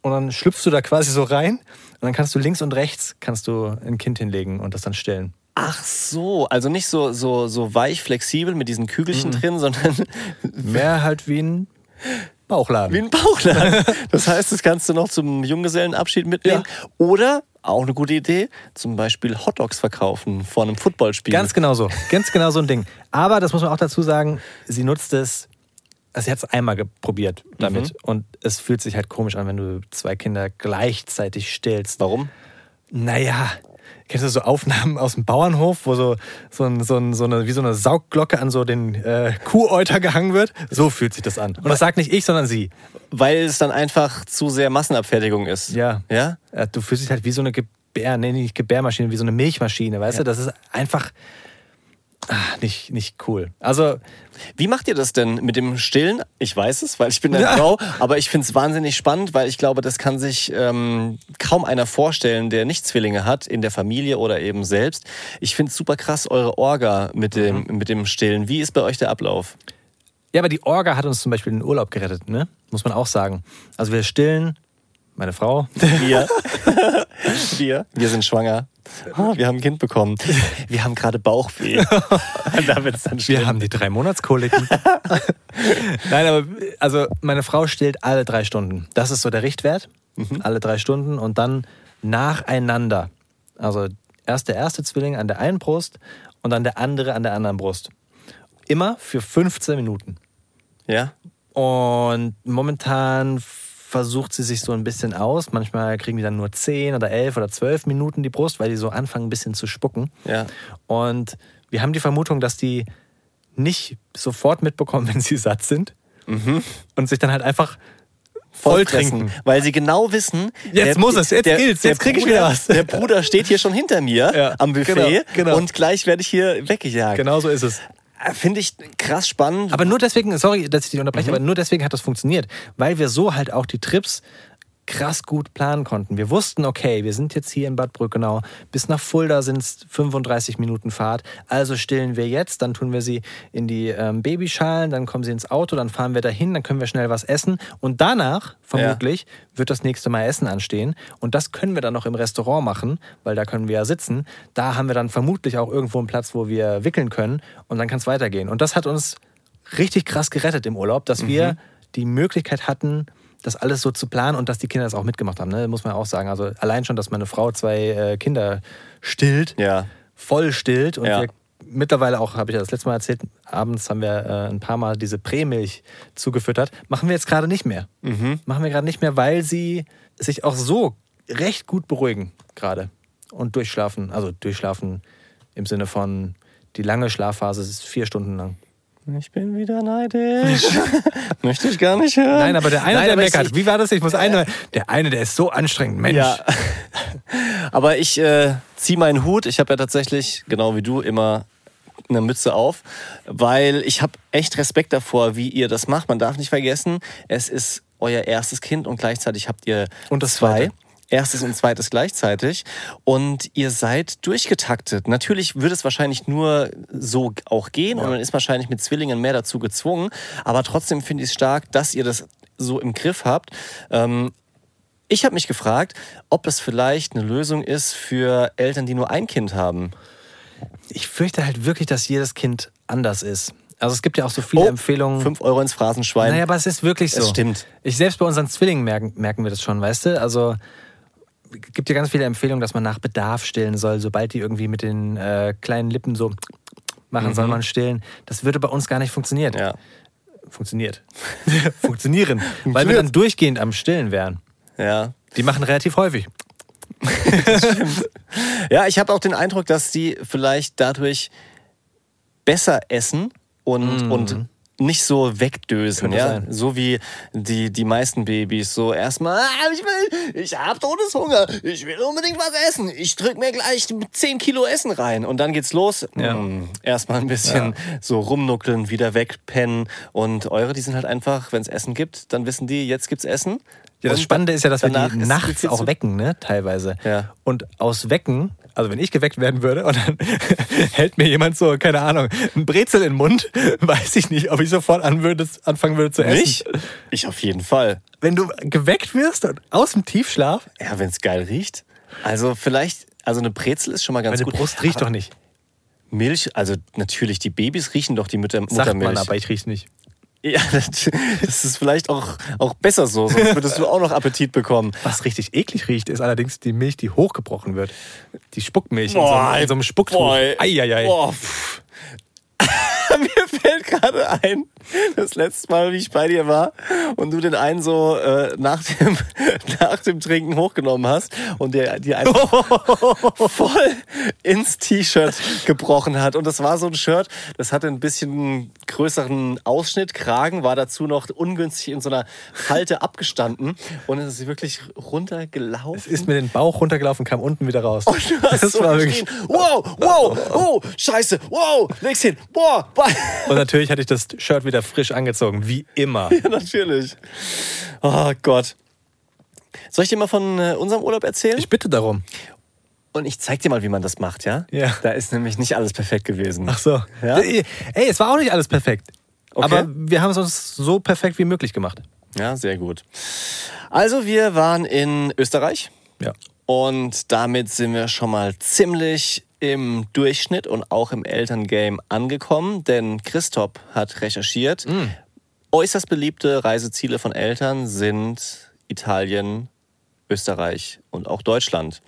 Und dann schlüpfst du da quasi so rein und dann kannst du links und rechts kannst du ein Kind hinlegen und das dann stillen. Ach so, also nicht so, so, so weich flexibel mit diesen Kügelchen drin, sondern [LAUGHS] Mehr halt wie ein Bauchladen. wie ein Bauchladen. Das heißt, das kannst du noch zum Junggesellenabschied mitnehmen. Oder, auch eine gute Idee, zum Beispiel Hotdogs verkaufen vor einem Footballspiel. Ganz genau so. Ganz genau so ein Ding. Aber das muss man auch dazu sagen, sie nutzt es, also sie hat es einmal probiert damit. Mhm. Und es fühlt sich halt komisch an, wenn du zwei Kinder gleichzeitig stillst. Warum? Naja, kennst du so Aufnahmen aus dem Bauernhof, wo so, so, ein, so, ein, so eine, wie so eine Saugglocke an so den äh, Kuhäuter gehangen wird? So fühlt sich das an. Und das sagt nicht ich, sondern sie. Weil es dann einfach zu sehr Massenabfertigung ist. Ja. Ja? Äh, Du fühlst dich halt wie so eine ge Gebär, nee, nicht Gebärmaschine, wie so eine Milchmaschine, weißt du? Das ist einfach ah, nicht, nicht cool. Also, Wie macht ihr das denn mit dem Stillen? Ich weiß es, weil ich bin eine. [LAUGHS] Frau, aber ich finde es wahnsinnig spannend, weil ich glaube, das kann sich ähm, kaum einer vorstellen, der nicht Zwillinge hat, in der Familie oder eben selbst. Ich finde es super krass, eure Orga mit dem, mit dem Stillen. Wie ist bei euch der Ablauf? ja, aber die Orga hat uns zum Beispiel den Urlaub gerettet, ne? Muss man auch sagen. Also wir stillen, meine Frau, [LAUGHS] Wir. [LAUGHS] wir. Wir sind schwanger. Ah, wir haben ein Kind bekommen. [LAUGHS] Wir haben gerade Bauchweh. [LAUGHS] da wird's dann schlimm. wir haben die drei Monatskoliken. [LAUGHS] Nein, aber also meine Frau stillt alle drei Stunden. Das ist so der Richtwert. Alle drei Stunden und dann nacheinander. Also erst der erste Zwilling an der einen Brust und dann der andere an der anderen Brust. Immer für 15 Minuten. Ja? Und momentan versucht sie sich so ein bisschen aus. Manchmal kriegen die dann nur 10 oder 11 oder 12 Minuten die Brust, weil die so anfangen ein bisschen zu spucken. Ja. Und wir haben die Vermutung, dass die nicht sofort mitbekommen, [LAUGHS] wenn sie satt sind. Und sich dann halt einfach voll trinken. Weil sie genau wissen, Jetzt muss es, jetzt gilt's, jetzt krieg ich wieder was. Der Bruder steht hier schon hinter mir [LAUGHS] Ja, am Buffet genau, genau. und gleich werde ich hier weggejagt. Genau so ist es. Äh, Finde ich krass spannend. Aber nur deswegen, sorry, dass ich dich unterbreche, aber nur deswegen hat das funktioniert, weil wir so halt auch die Trips krass gut planen konnten. Wir wussten, okay, wir sind jetzt hier in Bad Brückenau, bis nach Fulda sind es 35 Minuten Fahrt, also stillen wir jetzt, dann tun wir sie in die ähm, Babyschalen, dann kommen sie ins Auto, dann fahren wir dahin, dann können wir schnell was essen. Und danach, vermutlich, wird das nächste Mal Essen anstehen. Und das können wir dann noch im Restaurant machen, weil da können wir ja sitzen. Da haben wir dann vermutlich auch irgendwo einen Platz, wo wir wickeln können. Und dann kann es weitergehen. Und das hat uns richtig krass gerettet im Urlaub, dass wir die Möglichkeit hatten, das alles so zu planen und dass die Kinder das auch mitgemacht haben. Ne? Muss man auch sagen. Also allein schon, dass meine Frau zwei äh, Kinder stillt, ja. voll stillt und Ja. wir mittlerweile auch, habe ich ja das letzte Mal erzählt, abends haben wir äh, ein paar Mal diese Prämilch zugefüttert. Machen wir jetzt gerade nicht mehr. Machen wir gerade nicht mehr, weil sie sich auch so recht gut beruhigen gerade und durchschlafen. Also durchschlafen im Sinne von die lange Schlafphase ist vier Stunden lang. Ich bin wieder neidisch. [LAUGHS] Möchte ich gar nicht hören. Nein, aber der eine, Nein, der meckert. Wie war das? Ich muss eine. Der eine, der ist so anstrengend, Mensch. Ja. [LAUGHS] Aber ich äh, ziehe meinen Hut. Ich habe ja tatsächlich, genau wie du, immer eine Mütze auf, weil ich habe echt Respekt davor, wie ihr das macht. Man darf nicht vergessen, es ist euer erstes Kind und gleichzeitig habt ihr Und das zwei. zweite. Erstes und zweites gleichzeitig. Und ihr seid durchgetaktet. Natürlich würde es wahrscheinlich nur so auch gehen und man ist wahrscheinlich mit Zwillingen mehr dazu gezwungen. Aber trotzdem finde ich es stark, dass ihr das so im Griff habt. Ähm, ich habe mich gefragt, ob das vielleicht eine Lösung ist für Eltern, die nur ein Kind haben. Ich fürchte halt wirklich, dass jedes Kind anders ist. Also es gibt ja auch so viele Empfehlungen. 5 Euro ins Phrasenschwein. Naja, aber es ist wirklich so. Es stimmt. Ich selbst bei unseren Zwillingen merken, merken wir das schon, weißt du? Also gibt ja ganz viele Empfehlungen, dass man nach Bedarf stillen soll, sobald die irgendwie mit den äh, kleinen Lippen so machen, soll man stillen. Das würde bei uns gar nicht funktionieren. Mhm. ja. Funktioniert. [LAUGHS] Funktionieren. Weil wir dann durchgehend am Stillen wären. ja. Die machen relativ häufig. [LAUGHS] Ja, ich habe auch den Eindruck, dass die vielleicht dadurch besser essen und, und nicht so wegdösen, ja, sein. so wie die, die meisten Babys so erstmal, ah, ich will, ich hab Todeshunger, ich will unbedingt was essen, ich drück mir gleich 10 Kilo Essen rein und dann geht's los. Ja. Mm, erstmal ein bisschen so rumnuckeln, wieder wegpennen und eure, die sind halt einfach, wenn es Essen gibt, dann wissen die, jetzt gibt's Essen. Ja, das Spannende ist ja, dass wir die nachts auch wecken, ne? Teilweise. Ja. Und aus Wecken, also wenn ich geweckt werden würde und dann [LAUGHS] hält mir jemand so, keine Ahnung, ein Brezel in den Mund, [LAUGHS] weiß ich nicht, ob ich sofort an würde, anfangen würde zu essen. Nicht? Ich auf jeden Fall. Wenn du geweckt wirst und aus dem Tiefschlaf, Ja, wenn es geil riecht. Also vielleicht, also eine Brezel ist schon mal ganz meine gut. Brust riecht doch nicht. Milch, also natürlich, die Babys riechen doch die Mütter, Sagt Muttermilch. man, aber ich riech's nicht. Ja, [LAUGHS] das das ist vielleicht auch, auch besser so, sonst würdest du auch noch Appetit bekommen. Was richtig eklig riecht, ist allerdings die Milch, die hochgebrochen wird. Die Spuckmilch in, so, einem- in so einem Spucktuch. Boah, Eieiei. Boah, pff. Mir fällt gerade ein, das letzte Mal, wie ich bei dir war und du den einen so äh, nach, dem, [LAUGHS] nach dem Trinken hochgenommen hast und der die einfach [LAUGHS] voll ins T-Shirt gebrochen hat. Und das war so ein Shirt, das hatte ein bisschen größeren Ausschnitt, Kragen, war dazu noch ungünstig in so einer Falte abgestanden und es ist wirklich runtergelaufen. Ist mir den Bauch runtergelaufen, kam unten wieder raus. Und du hast Das so war geschrien, wow, wow, oh, scheiße, wow, leg's hin, boah, boah. [LAUGHS] Und natürlich hatte ich das Shirt wieder frisch angezogen, wie immer. Ja, natürlich. Oh Gott. Soll ich dir mal von äh, unserem Urlaub erzählen? Ich bitte darum. Und ich zeig dir mal, wie man das macht, ja? Ja. Da ist nämlich nicht alles perfekt gewesen. Ach so. Ja? Ey, es war auch nicht alles perfekt. Okay. Aber wir haben es uns so perfekt wie möglich gemacht. Ja, sehr gut. Also, wir waren in Österreich Ja. und damit sind wir schon mal ziemlich im Durchschnitt und auch im Elterngame angekommen, denn Christoph hat recherchiert. Äußerst beliebte Reiseziele von Eltern sind Italien, Österreich und auch Deutschland.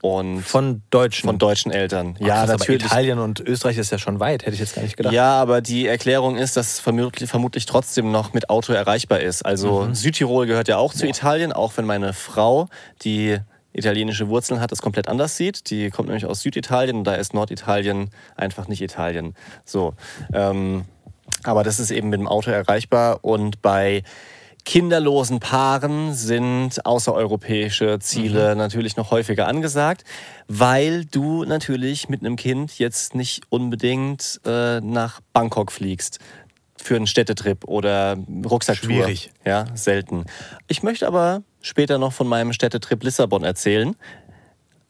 Und Von Deutschen. von deutschen Eltern. Ach, ja, krass, natürlich. Italien und Österreich ist ja schon weit, hätte ich jetzt gar nicht gedacht. Ja, aber die Erklärung ist, dass es vermutlich, vermutlich trotzdem noch mit Auto erreichbar ist. Also Mhm. Südtirol gehört ja auch zu Italien, auch wenn meine Frau, die italienische Wurzeln hat, das komplett anders sieht. Die kommt nämlich aus Süditalien und da ist Norditalien einfach nicht Italien. So. Ähm, aber das ist eben mit dem Auto erreichbar und bei kinderlosen Paaren sind außereuropäische Ziele natürlich noch häufiger angesagt, weil du natürlich mit einem Kind jetzt nicht unbedingt äh, nach Bangkok fliegst für einen Städtetrip oder Rucksacktour. Schwierig. Ja, selten. Ich möchte aber später noch von meinem Städtetrip Lissabon erzählen.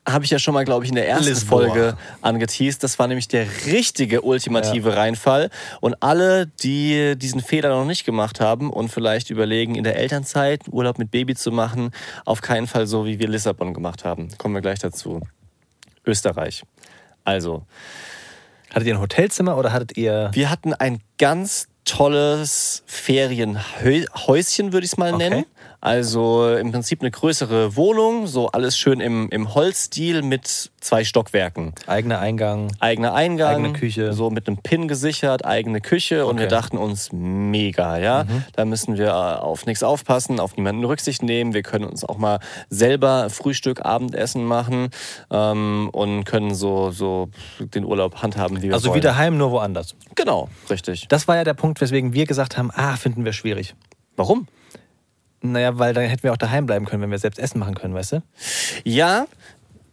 Habe ich ja schon mal, glaube ich, in der ersten Lisboa. Folge angeteased. Das war nämlich der richtige ultimative Reinfall. Und alle, die diesen Fehler noch nicht gemacht haben und vielleicht überlegen, in der Elternzeit Urlaub mit Baby zu machen, auf keinen Fall so, wie wir Lissabon gemacht haben. Kommen wir gleich dazu. Österreich. Also, Hattet ihr ein Hotelzimmer oder hattet ihr. wir hatten ein ganz tolles Ferienhäuschen, würde ich es mal Okay. nennen. Also im Prinzip eine größere Wohnung, so alles schön im, im Holzstil mit zwei Stockwerken. Eigener Eingang. Eigener Eingang, Eigene Küche. so mit einem Pin gesichert, eigene Küche und wir Okay. Mhm. dachten uns, mega, ja. Da müssen wir äh, auf nichts aufpassen, auf niemanden Rücksicht nehmen. Wir können uns auch mal selber Frühstück, Abendessen machen ähm, und können so, so den Urlaub handhaben, wie wir Also wollen. wie daheim, nur woanders. Genau, richtig. Das war ja der Punkt, weswegen wir gesagt haben: Ah, finden wir schwierig. Warum? Naja, weil dann hätten wir auch daheim bleiben können, wenn wir selbst Essen machen können, weißt du? Ja,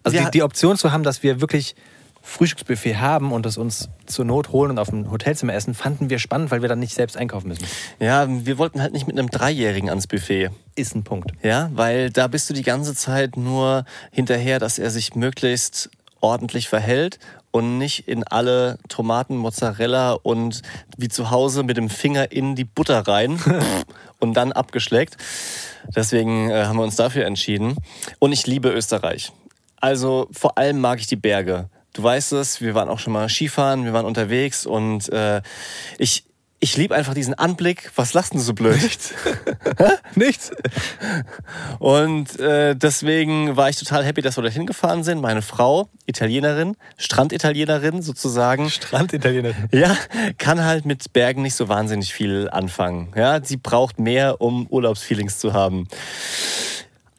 Also die, die Option zu haben, dass wir wirklich Frühstücksbuffet haben und es uns zur Not holen und auf dem Hotelzimmer essen, fanden wir spannend, weil wir dann nicht selbst einkaufen müssen. ja, wir wollten halt nicht mit einem Dreijährigen ans Buffet. Ist ein Punkt. Ja, weil da bist du die ganze Zeit nur hinterher, dass er sich möglichst ordentlich verhält und nicht in alle Tomaten, Mozzarella und wie zu Hause mit dem Finger in die Butter rein [LAUGHS] und dann abgeschleckt. Deswegen äh, haben wir uns dafür entschieden. Und ich liebe Österreich. Also vor allem mag ich die Berge. Du weißt es, wir waren auch schon mal Skifahren, wir waren unterwegs und äh, ich, ich liebe einfach diesen Anblick. Was lachst du so blöd? Nichts. Und äh, deswegen war ich total happy, dass wir dorthin gefahren sind. Meine Frau, Italienerin, Stranditalienerin sozusagen. Stranditaliener. Ja, kann halt mit Bergen nicht so wahnsinnig viel anfangen. Ja, sie braucht mehr, um Urlaubsfeelings zu haben.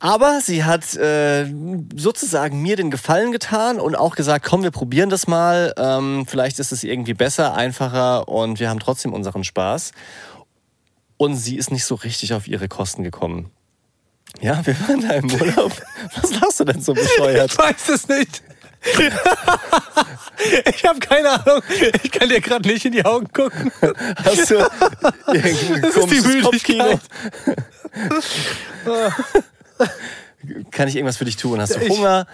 Aber sie hat äh, sozusagen mir den Gefallen getan und auch gesagt, komm, wir probieren das mal. Ähm, vielleicht ist es irgendwie besser, einfacher und wir haben trotzdem unseren Spaß. Und sie ist nicht so richtig auf ihre Kosten gekommen. Ja, wir waren da im Urlaub. [LAUGHS] Was lachst du denn so bescheuert? Ich weiß es nicht. ich habe keine Ahnung. Ich kann dir gerade nicht in die Augen gucken. Hast du irgendein [LAUGHS] Das ist die komisches Kopfkino? [LAUGHS] Kann ich irgendwas für dich tun? Hast du Hunger?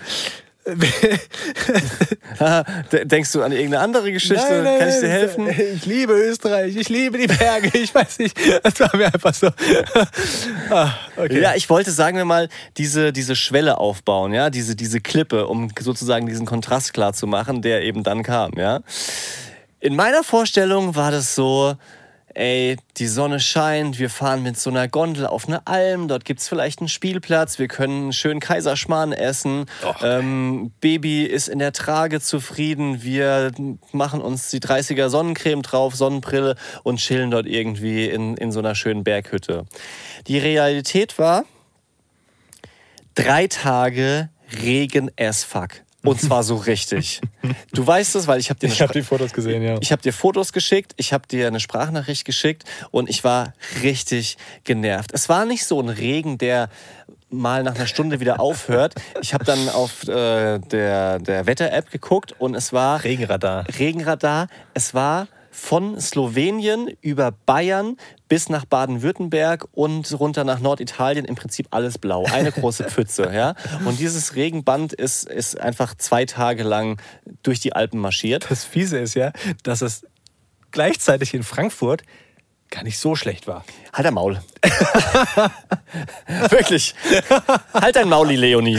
[LAUGHS] Denkst du an irgendeine andere Geschichte? Kann ich dir helfen? Ich liebe Österreich, ich liebe die Berge, ich weiß nicht. Das war mir einfach so. [LAUGHS] ah, okay. Ja, ich wollte, sagen wir mal, diese, diese Schwelle aufbauen, ja, diese, diese Klippe, um sozusagen diesen Kontrast klar zu machen, der eben dann kam, ja. In meiner Vorstellung war das so, ey, die Sonne scheint, wir fahren mit so einer Gondel auf eine Alm, dort gibt es vielleicht einen Spielplatz, wir können schön Kaiserschmarrn essen, ähm, Baby ist in der Trage zufrieden, wir machen uns die 30er Sonnencreme drauf, Sonnenbrille und chillen dort irgendwie in, in so einer schönen Berghütte. Die Realität war, drei Tage Regen as fuck. Und zwar so richtig. Du weißt es, weil ich habe dir, [LAUGHS] Ich habe die Fotos gesehen, ja. ich hab dir Fotos geschickt, ich habe dir eine Sprachnachricht geschickt und ich war richtig genervt. Es war nicht so ein Regen, der mal nach einer Stunde wieder aufhört. Ich habe dann auf äh, der, der Wetter-App geguckt und es war Regenradar. Regenradar. Es war von Slowenien über Bayern bis nach Baden-Württemberg und runter nach Norditalien im Prinzip alles blau. Eine große [LAUGHS] Pfütze, ja. Und dieses Regenband ist, ist einfach zwei Tage lang durch die Alpen marschiert. Das Fiese ist ja, dass es gleichzeitig in Frankfurt gar nicht so schlecht war. Halt dein Maul. [LAUGHS] Wirklich. Halt dein Mauli, Leonie.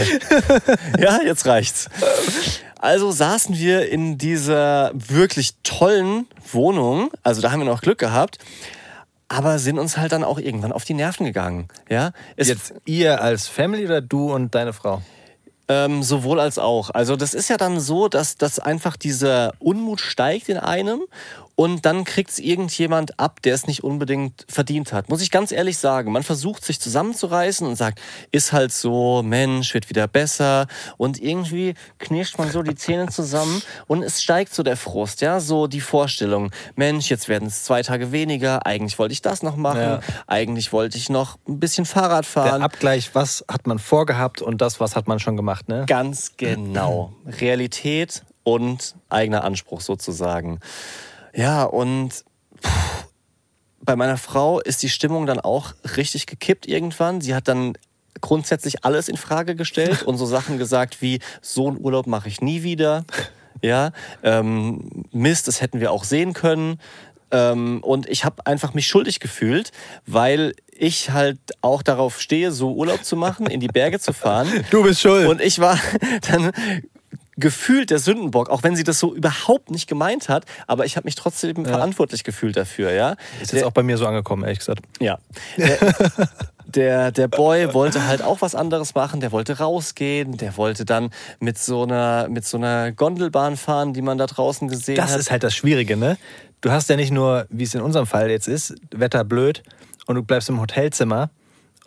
Ja, jetzt reicht's. Also saßen wir in dieser wirklich tollen Wohnung. Also da haben wir noch Glück gehabt. Aber sind uns halt dann auch irgendwann auf die Nerven gegangen. Ja, es, Jetzt ihr als Family oder du und deine Frau? ähm, sowohl als auch. Also das ist ja dann so, dass, dass einfach dieser Unmut steigt in einem und dann kriegt es irgendjemand ab, der es nicht unbedingt verdient hat. Muss ich ganz ehrlich sagen. Man versucht sich zusammenzureißen und sagt, ist halt so, Mensch, wird wieder besser. Und irgendwie knirscht man so die Zähne zusammen und es steigt so der Frust, ja, so die Vorstellung, Mensch, jetzt werden es zwei Tage weniger, eigentlich wollte ich das noch machen, Ja. eigentlich wollte ich noch ein bisschen Fahrrad Der fahren. Abgleich, was hat man vorgehabt und das, was hat man schon gemacht, ne? Ganz genau. Realität und eigener Anspruch sozusagen. Ja, und pff, bei meiner Frau ist die Stimmung dann auch richtig gekippt irgendwann. Sie hat dann grundsätzlich alles in Frage gestellt und so Sachen [LAUGHS] gesagt wie, so einen Urlaub mache ich nie wieder. Ja, ähm, Mist, das hätten wir auch sehen können. Ähm, und ich habe einfach mich schuldig gefühlt, weil ich halt auch darauf stehe, so Urlaub zu machen, in die Berge zu fahren. [LAUGHS] Du bist schuld. Und ich war [LAUGHS] dann gefühlt der Sündenbock, auch wenn sie das so überhaupt nicht gemeint hat, aber ich habe mich trotzdem verantwortlich gefühlt dafür, ja. ist jetzt auch bei mir so angekommen, ehrlich gesagt. Ja. Der, der, der Boy wollte halt auch was anderes machen, der wollte rausgehen, der wollte dann mit so einer, mit so einer Gondelbahn fahren, die man da draußen gesehen Das hat. ist halt das Schwierige, ne? Du hast ja nicht nur, wie es in unserem Fall jetzt ist, Wetter blöd und du bleibst im Hotelzimmer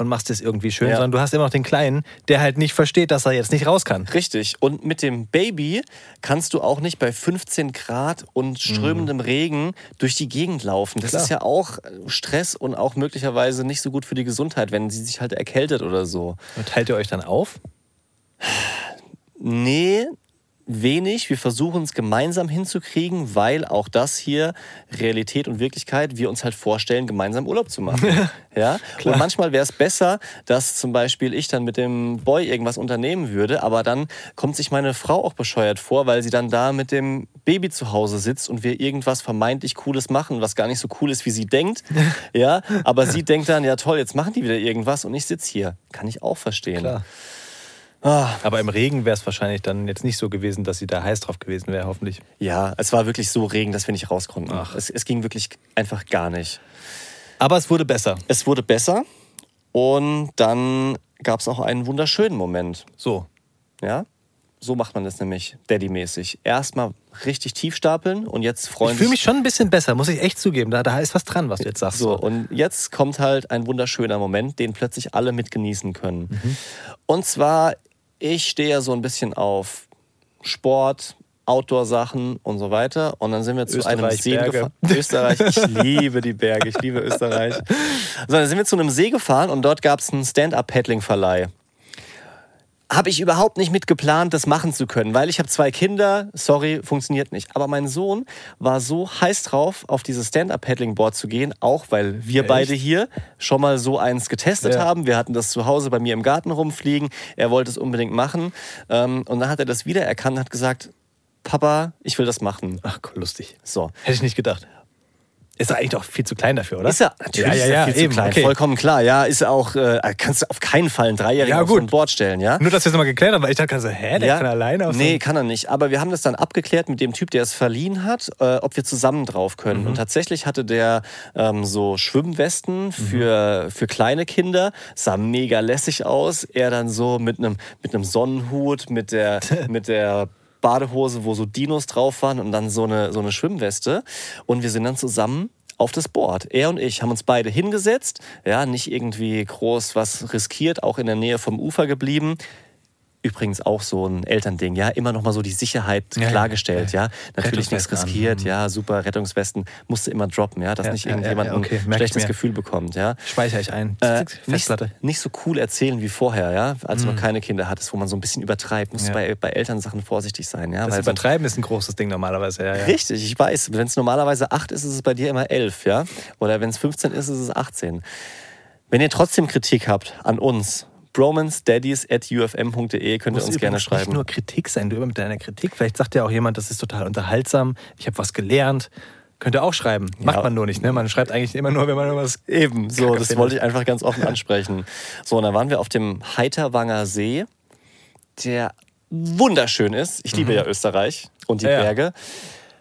und machst es irgendwie schön, Ja. sondern du hast immer noch den Kleinen, der halt nicht versteht, dass er jetzt nicht raus kann. Richtig. Und mit dem Baby kannst du auch nicht bei 15 Grad und strömendem Regen durch die Gegend laufen. Das Klar. ist ja auch Stress und auch möglicherweise nicht so gut für die Gesundheit, wenn sie sich halt erkältet oder so. Und teilt ihr euch dann auf? Nee, wenig. Wir versuchen es gemeinsam hinzukriegen, weil auch das hier Realität und Wirklichkeit wir uns halt vorstellen, gemeinsam Urlaub zu machen. [LAUGHS] ja? Und manchmal wäre es besser, dass zum Beispiel ich dann mit dem Boy irgendwas unternehmen würde, aber dann kommt sich meine Frau auch bescheuert vor, weil sie dann da mit dem Baby zu Hause sitzt und wir irgendwas vermeintlich Cooles machen, was gar nicht so cool ist, wie sie denkt. [LAUGHS] ja, aber sie denkt dann, ja toll, jetzt machen die wieder irgendwas und ich sitze hier. Kann ich auch verstehen. Klar. Ah, Aber im Regen wäre es wahrscheinlich dann jetzt nicht so gewesen, dass sie da heiß drauf gewesen wäre, hoffentlich. Ja, es war wirklich so Regen, dass wir nicht raus konnten. Es, es ging wirklich einfach gar nicht. Aber es wurde besser. Es wurde besser und dann gab es auch einen wunderschönen Moment. So. Ja, so macht man das nämlich Daddy-mäßig. Erstmal richtig tief stapeln und jetzt freuen Ich fühle mich schon ein bisschen besser, muss ich echt zugeben. Da, da ist was dran, was du jetzt sagst. So, und jetzt kommt halt ein wunderschöner Moment, den plötzlich alle mitgenießen können. Mhm. Und zwar, ich stehe ja so ein bisschen auf Sport, Outdoor-Sachen und so weiter. Und dann sind wir zu einem See Berge. gefahren. Österreich, ich liebe die Berge, ich liebe Österreich. [LAUGHS] So, dann sind wir zu einem See gefahren und dort gab es einen Stand-Up-Paddling-Verleih habe ich überhaupt nicht mit geplant, das machen zu können, weil ich habe zwei Kinder, sorry, funktioniert nicht. Aber mein Sohn war so heiß drauf, auf dieses Stand-Up-Paddling-Board zu gehen, auch weil wir Echt? beide hier schon mal so eins getestet Ja. haben. Wir hatten das zu Hause bei mir im Garten rumfliegen. Er wollte es unbedingt machen. Ähm, und dann hat er das wiedererkannt und hat gesagt, Papa, ich will das machen. Ach, lustig. So. Hätte ich nicht gedacht. Ist er eigentlich doch viel zu klein dafür, oder? Ist er natürlich ja, ja, ist er ja, viel eben, zu klein, okay. vollkommen klar. Ja, ist auch, äh, kannst du auf keinen Fall einen Dreijährigen Ja, auf ein Board stellen, ja? Nur, dass wir es nochmal geklärt haben, weil ich dachte so, hä, der kann alleine auf Nee, kann er nicht. Aber wir haben das dann abgeklärt mit dem Typ, der es verliehen hat, äh, ob wir zusammen drauf können. Mhm. Und tatsächlich hatte der ähm, so Schwimmwesten Mhm. für, für kleine Kinder. Sah mega lässig aus. Er dann so mit einem mit einem Sonnenhut, mit der, [LAUGHS] mit der Badehose, wo so Dinos drauf waren und dann so eine, so eine Schwimmweste. Und wir sind dann zusammen auf das Board. Er und ich haben uns beide hingesetzt, ja, nicht irgendwie groß was riskiert, auch in der Nähe vom Ufer geblieben. Übrigens auch so ein Elternding, ja, immer noch mal so die Sicherheit Ja, ja, klargestellt, ja. Natürlich nichts Rettungswesten an. riskiert, ja, super Rettungswesten musste immer droppen, ja, dass Ja, nicht ja, ja, irgendjemand ja, okay, ein schlechtes. Gefühl bekommt, ja. Speichere ich ein. Äh, nicht, nicht so cool erzählen wie vorher, ja, als du noch keine Kinder hattest, wo man so ein bisschen übertreibt. Musst Ja. du bei, bei Elternsachen vorsichtig sein, ja. Das weil Übertreiben ist ein großes Ding normalerweise, ja, ja. Richtig, ich weiß. Wenn es normalerweise 8 ist, ist es bei dir immer 11, ja? Oder wenn es 15 ist, ist es 18. Wenn ihr trotzdem Kritik habt an uns, bromansdaddies.ufm.de könnt ihr uns gerne schreiben. nicht nur Kritik sein, du immer mit deiner Kritik. Vielleicht sagt ja auch jemand, das ist total unterhaltsam, ich habe was gelernt. Könnt ihr auch schreiben. Macht man nur nicht, ne? Man schreibt eigentlich immer nur, wenn man irgendwas. Eben, so, das findet. wollte ich einfach ganz offen ansprechen. So, und dann waren wir auf dem Heiterwanger See, der wunderschön ist. Ich liebe ja Österreich und die Mhm. Ja, ja. Berge.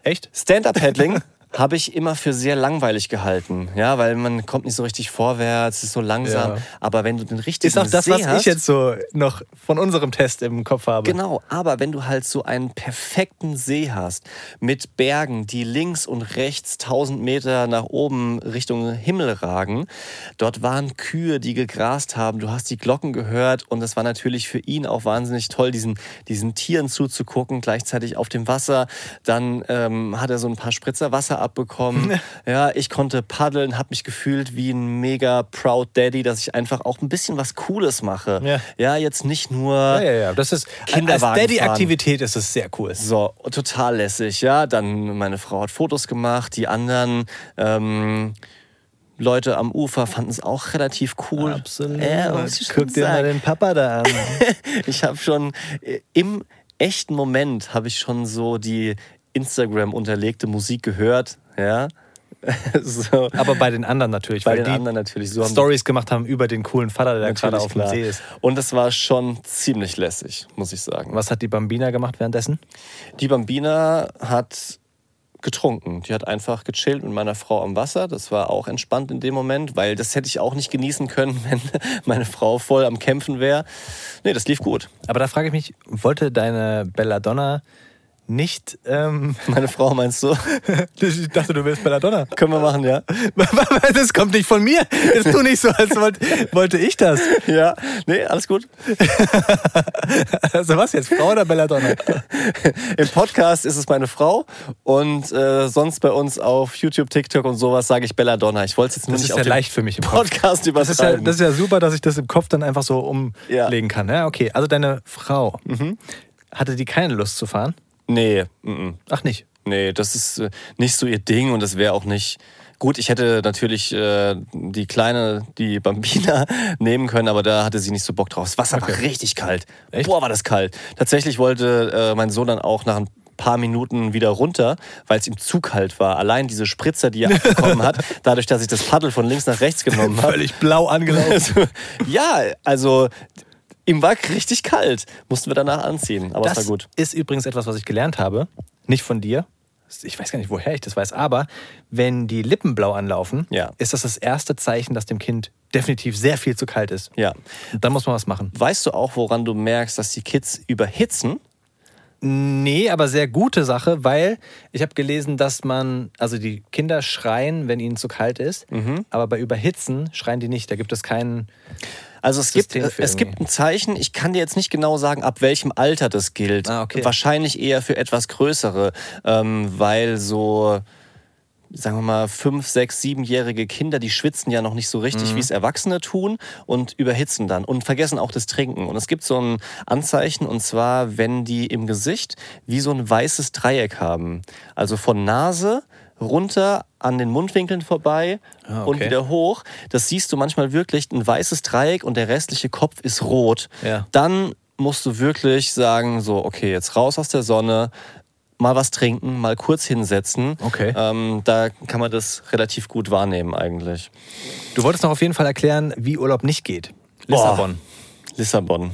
Echt? Stand-Up-Paddling [LAUGHS] habe ich immer für sehr langweilig gehalten. Ja, weil man kommt nicht so richtig vorwärts, ist so langsam. Ja. Aber wenn du den richtigen Ist auch das, See was hast, ich jetzt so noch von unserem Test im Kopf habe. Genau, aber wenn du halt so einen perfekten See hast mit Bergen, die links und rechts 1000 Meter nach oben Richtung Himmel ragen, dort waren Kühe, die gegrast haben, du hast die Glocken gehört und es war natürlich für ihn auch wahnsinnig toll, diesen, diesen Tieren zuzugucken, gleichzeitig auf dem Wasser. Dann ähm, hat er so ein paar Spritzer Wasser abbekommen. [LAUGHS] ja, ich konnte paddeln, habe mich gefühlt wie ein mega proud Daddy, dass ich einfach auch ein bisschen was Cooles mache. Ja. ja jetzt nicht nur Ja, ja, ja. Das ist als Kinderwagen Daddy-Aktivität ist es sehr cool. so, total lässig, ja. Dann meine Frau hat Fotos gemacht, die anderen ähm, Leute am Ufer fanden es auch relativ cool. Absolut. Schon Guck dir mal den Papa da an. [LAUGHS] Ich habe schon äh, im echten Moment habe ich schon so die Instagram unterlegte Musik gehört, ja. [LAUGHS] so. Aber bei den anderen natürlich, Bei weil den die anderen natürlich so Stories gemacht haben über den coolen Vater, der gerade Natürlich, auf dem klar. See ist. Und das war schon ziemlich lässig, muss ich sagen. Was hat die Bambina gemacht währenddessen? Die Bambina hat getrunken. Die hat einfach gechillt mit meiner Frau am Wasser. Das war auch entspannt in dem Moment, weil das hätte ich auch nicht genießen können, [LAUGHS] wenn meine Frau voll am Kämpfen wäre. Nee, das lief gut. Aber da frage ich mich, wollte deine Belladonna nicht. Ähm, [LAUGHS] Meine Frau meinst du? [LAUGHS] ich dachte, du willst Belladonna. Können wir machen, ja? [LAUGHS] Das kommt nicht von mir. Das tu nicht so, als wollte, wollte ich das. Ja, nee, alles gut. Also was jetzt, Frau oder Belladonna? Im Podcast ist es meine Frau und äh, sonst bei uns auf YouTube, TikTok und sowas sage ich Belladonna. Ich wollte es jetzt nur Das nicht ist auf ja leicht für mich im. Podcast Das ist, ja, das ist ja super, dass ich das im Kopf dann einfach so Ja. umlegen kann. Ja, okay, also deine Frau, hatte die keine Lust zu fahren? Nee, -mm. Ach nicht. Nee, das ist äh, nicht so ihr Ding und das wäre auch nicht. Gut, ich hätte natürlich äh, die kleine, die Bambina [LAUGHS] nehmen können, aber da hatte sie nicht so Bock drauf. Das Wasser war richtig kalt. Echt? Boah, war das kalt. Tatsächlich wollte äh, mein Sohn dann auch nach ein paar Minuten wieder runter, weil es ihm zu kalt war. Allein diese Spritzer, die er [LAUGHS] abbekommen hat, dadurch, dass ich das Paddel von links nach rechts genommen [LAUGHS] habe. Völlig blau angelaufen. Ja, also ihm war richtig kalt. Mussten wir danach anziehen, aber es war Das gut. ist übrigens etwas, was ich gelernt habe. Nicht von dir. Ich weiß gar nicht, woher ich das weiß. Aber wenn die Lippen blau anlaufen, Ja. ist das das erste Zeichen, dass dem Kind definitiv sehr viel zu kalt ist. Ja. Dann muss man was machen. Weißt du auch, woran du merkst, dass die Kids überhitzen? Nee, aber sehr gute Sache, weil ich habe gelesen, dass man, also die Kinder schreien, wenn ihnen zu kalt ist, Mhm. aber bei Überhitzen schreien die nicht. Da gibt es keinen. Also es gibt, System für es gibt ein Zeichen, ich kann dir jetzt nicht genau sagen, ab welchem Alter das gilt. Ah, okay. Wahrscheinlich eher für etwas größere, ähm, weil so, sagen wir mal, fünf, sechs, siebenjährige Kinder, die schwitzen ja noch nicht so Mhm. richtig, wie es Erwachsene tun und überhitzen dann und vergessen auch das Trinken. Und es gibt so ein Anzeichen, und zwar, wenn die im Gesicht wie so ein weißes Dreieck haben. Also von Nase runter an den Mundwinkeln vorbei Ah, und okay. wieder hoch. Das siehst du manchmal wirklich ein weißes Dreieck und der restliche Kopf ist rot. Ja. Dann musst du wirklich sagen, so, okay, jetzt raus aus der Sonne, mal was trinken, mal kurz hinsetzen. Okay. Ähm, da kann man das relativ gut wahrnehmen eigentlich. Du wolltest noch auf jeden Fall erklären, wie Urlaub nicht geht. Lissabon. Boah, Lissabon.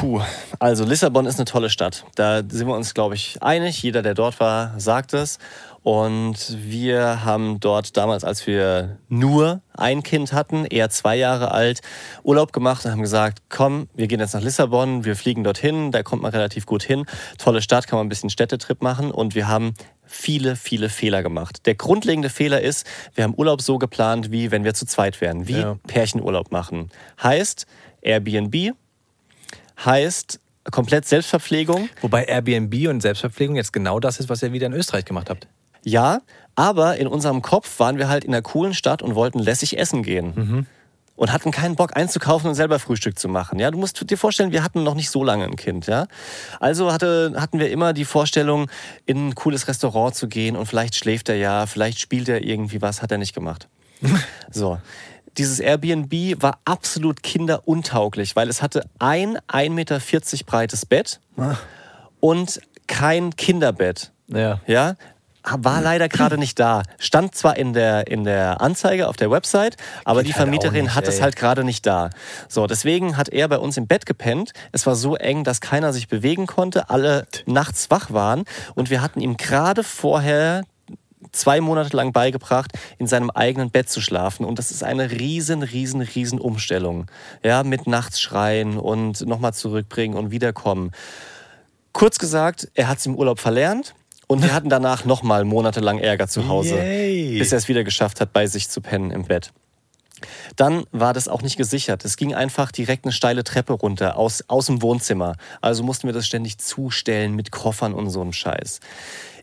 Puh. Also Lissabon ist eine tolle Stadt. Da sind wir uns, glaube ich, einig. Jeder, der dort war, sagt es. Und wir haben dort damals, als wir nur ein Kind hatten, eher zwei Jahre alt, Urlaub gemacht und haben gesagt, komm, wir gehen jetzt nach Lissabon, wir fliegen dorthin, da kommt man relativ gut hin. Tolle Stadt, kann man ein bisschen Städtetrip machen. Und wir haben viele, viele Fehler gemacht. Der grundlegende Fehler ist, wir haben Urlaub so geplant, wie wenn wir zu zweit wären, wie Ja. Pärchenurlaub machen. Heißt Airbnb, heißt komplett Selbstverpflegung. Wobei Airbnb und Selbstverpflegung jetzt genau das ist, was ihr wieder in Österreich gemacht habt. Ja, aber in unserem Kopf waren wir halt in einer coolen Stadt und wollten lässig essen gehen. Und hatten keinen Bock einzukaufen und selber Frühstück zu machen. Ja, du musst dir vorstellen, wir hatten noch nicht so lange ein Kind. Ja, also hatte, hatten wir immer die Vorstellung, in ein cooles Restaurant zu gehen und vielleicht schläft er ja, vielleicht spielt er irgendwie was, hat er nicht gemacht. [LAUGHS] so. Dieses Airbnb war absolut kinderuntauglich, weil es hatte ein 1,40 Meter breites Bett und kein Kinderbett. Ja. Ja, war leider gerade nicht da. Stand zwar in der, in der Anzeige auf der Website, aber Geht die halt Vermieterin nicht, hat es halt gerade nicht da. So, deswegen hat er bei uns im Bett gepennt. Es war so eng, dass keiner sich bewegen konnte, alle nachts wach waren und wir hatten ihm gerade vorher zwei Monate lang beigebracht, in seinem eigenen Bett zu schlafen. Und das ist eine riesen, riesen, riesen Umstellung. Ja, mit nachts schreien und nochmal zurückbringen und wiederkommen. Kurz gesagt, er hat es im Urlaub verlernt und wir hatten danach nochmal monatelang Ärger zu Hause, Yay. bis er es wieder geschafft hat, bei sich zu pennen im Bett. Dann war das auch nicht gesichert. Es ging einfach direkt eine steile Treppe runter aus, aus dem Wohnzimmer. Also mussten wir das ständig zustellen mit Koffern und so einem Scheiß.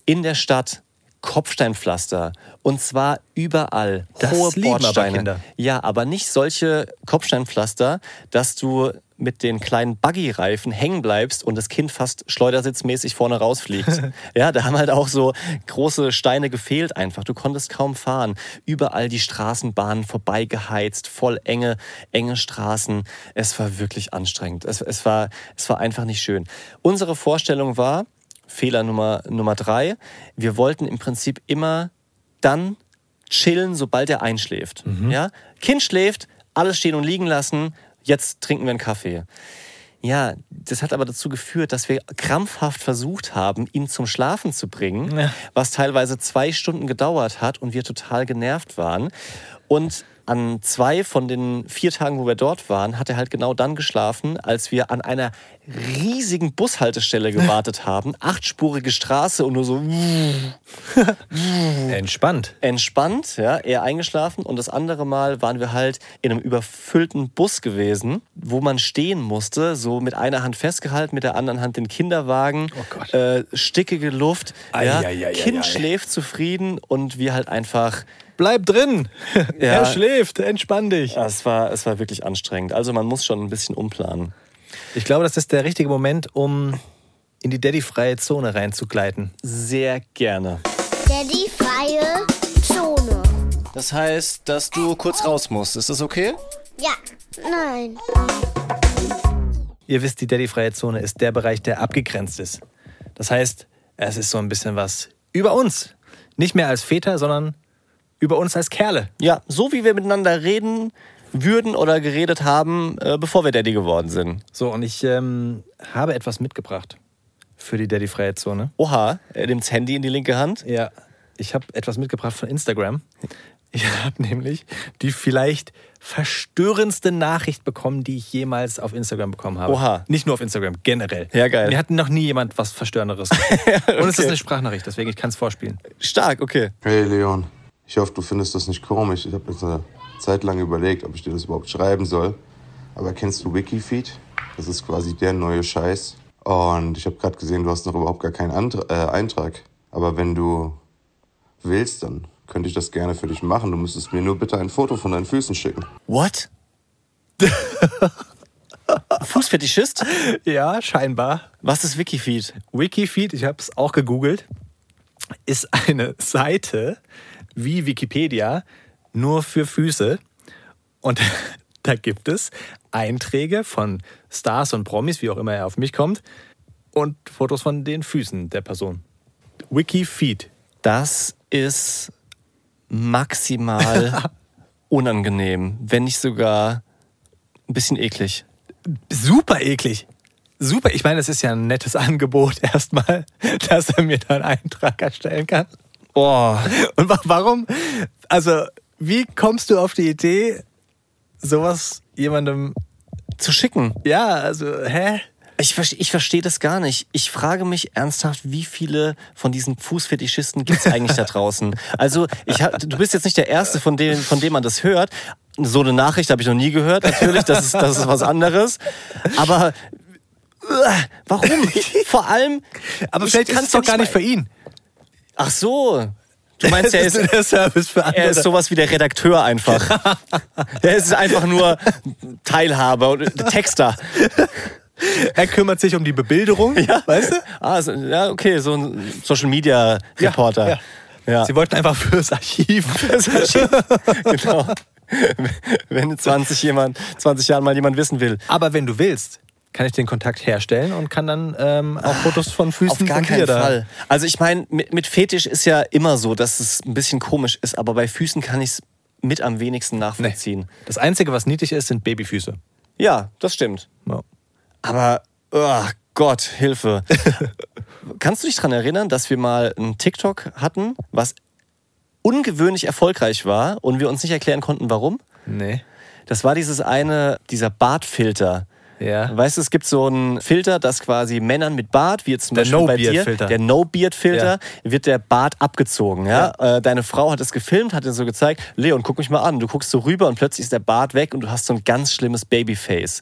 In der Stadt Kopfsteinpflaster und zwar überall Das hohe Bordsteine. Ja, aber nicht solche Kopfsteinpflaster, dass du mit den kleinen Buggy-Reifen hängen bleibst und das Kind fast schleudersitzmäßig vorne rausfliegt. [LAUGHS] ja, da haben halt auch so große Steine gefehlt einfach. Du konntest kaum fahren. Überall die Straßenbahnen vorbeigeheizt, voll enge, enge Straßen. Es war wirklich anstrengend. Es, es, war, es war einfach nicht schön. Unsere Vorstellung war, Fehler Nummer, Nummer drei, wir wollten im Prinzip immer dann chillen, sobald er einschläft. Ja? Kind schläft, alles stehen und liegen lassen, jetzt trinken wir einen Kaffee. Ja, das hat aber dazu geführt, dass wir krampfhaft versucht haben, ihn zum Schlafen zu bringen, Ja. was teilweise zwei Stunden gedauert hat und wir total genervt waren. Und an zwei von den vier Tagen, wo wir dort waren, hat er halt genau dann geschlafen, als wir an einer riesigen Bushaltestelle [LAUGHS] gewartet haben. Achtspurige Straße und nur so [LAUGHS] Entspannt. entspannt, ja, eher eingeschlafen. Und das andere Mal waren wir halt in einem überfüllten Bus gewesen, wo man stehen musste, so mit einer Hand festgehalten, mit der anderen Hand den Kinderwagen, Oh Gott. äh, stickige Luft. Ei, ja, ei, ei, kind schläft zufrieden und wir halt einfach. Bleib drin. Ja. Er schläft. Entspann dich. Es, war, es war wirklich anstrengend. Also man muss schon ein bisschen umplanen. Ich glaube, das ist der richtige Moment, um in die Daddy-freie Zone reinzugleiten. Sehr gerne. Daddy freie Zone. Das heißt, dass du kurz raus musst. Ist das okay? Ja, nein. Ihr wisst, die Daddy-freie Zone ist der Bereich, der abgegrenzt ist. Das heißt, es ist so ein bisschen was über uns. Nicht mehr als Väter, sondern über uns als Kerle. Ja, so wie wir miteinander reden würden oder geredet haben, äh, bevor wir Daddy geworden sind. So, und ich ähm, habe etwas mitgebracht für die Daddy-freie Zone. Oha, er nimmt das Handy in die linke Hand. Ja, ich habe etwas mitgebracht von Instagram. Ich [LAUGHS] habe nämlich die vielleicht verstörendste Nachricht bekommen, die ich jemals auf Instagram bekommen habe. Oha. Nicht nur auf Instagram, generell. Ja, geil. Mir hat noch nie jemand was Verstörenderes [LAUGHS] gesagt. Und es ist Okay. eine Sprachnachricht, deswegen ich kann es vorspielen. Stark, okay. Hey Leon, ich hoffe, du findest das nicht komisch. Ich habe jetzt eine Zeit lang überlegt, ob ich dir das überhaupt schreiben soll. Aber kennst du Wikifeed? Das ist quasi der neue Scheiß. Und ich habe gerade gesehen, du hast noch überhaupt gar keinen Antra äh, Eintrag. Aber wenn du willst, dann könnte ich das gerne für dich machen. Du müsstest mir nur bitte ein Foto von deinen Füßen schicken. What? [LAUGHS] Fußfetischist? Ja, scheinbar. Was ist Wikifeed? Wikifeed, ich habe es auch gegoogelt, ist eine Seite wie Wikipedia, nur für Füße. Und [LAUGHS] da gibt es Einträge von Stars und Promis, wie auch immer er auf mich kommt, und Fotos von den Füßen der Person. Wikifeed. Das ist maximal [LAUGHS] unangenehm, wenn nicht sogar ein bisschen eklig. Super eklig. Super. Ich meine, es ist ja ein nettes Angebot [LAUGHS] erstmal, dass er mir da einen Eintrag erstellen kann. Oh, Und wa- warum? Also, wie kommst du auf die Idee, sowas jemandem. zu schicken. Ja, also, hä? Ich, ich verstehe das gar nicht. Ich frage mich ernsthaft, wie viele von diesen Fußfetischisten gibt es eigentlich da draußen? Also, ich du bist jetzt nicht der Erste, von dem, von dem man das hört. So eine Nachricht habe ich noch nie gehört, natürlich. Das ist, das ist was anderes. Aber äh, warum? Vor allem. Aber ich vielleicht ist kann's es doch gar nicht für ihn. Ach so. Du meinst, [LAUGHS] er ist, der Service für andere. er ist sowas wie der Redakteur einfach. [LAUGHS] er ist einfach nur Teilhaber und Texter. er kümmert sich um die Bebilderung, [LAUGHS] weißt du? Ah, so, ja, okay, so ein Social Media Reporter. Ja, ja. Sie wollten einfach fürs Archiv. genau. Wenn in 20, jemand, 20 Jahren mal jemand wissen will. Aber wenn du willst, kann ich den Kontakt herstellen und kann dann ähm, auch Fotos von Füßen Auf gar von keinen da. Fall. Also ich meine, mit, mit Fetisch ist ja immer so, dass es ein bisschen komisch ist, aber bei Füßen kann ich es mit am wenigsten nachvollziehen. Das Einzige, was niedlich ist, sind Babyfüße. Ja, das stimmt. Ja. Aber, oh Gott, Hilfe. [LAUGHS] Kannst du dich daran erinnern, dass wir mal einen TikTok hatten, was ungewöhnlich erfolgreich war und wir uns nicht erklären konnten, warum? Nee. Das war dieses eine, dieser Bartfilter. Ja. Weißt du, es gibt so einen Filter, dass quasi Männern mit Bart, wie jetzt zum Der Beispiel bei dir, No-Beard-Filter. der No-Beard-Filter, wird der Bart abgezogen. Ja? Äh, deine Frau hat es gefilmt, hat dir so gezeigt, Leon, guck mich mal an. Du guckst so rüber und plötzlich ist der Bart weg und du hast so ein ganz schlimmes Babyface.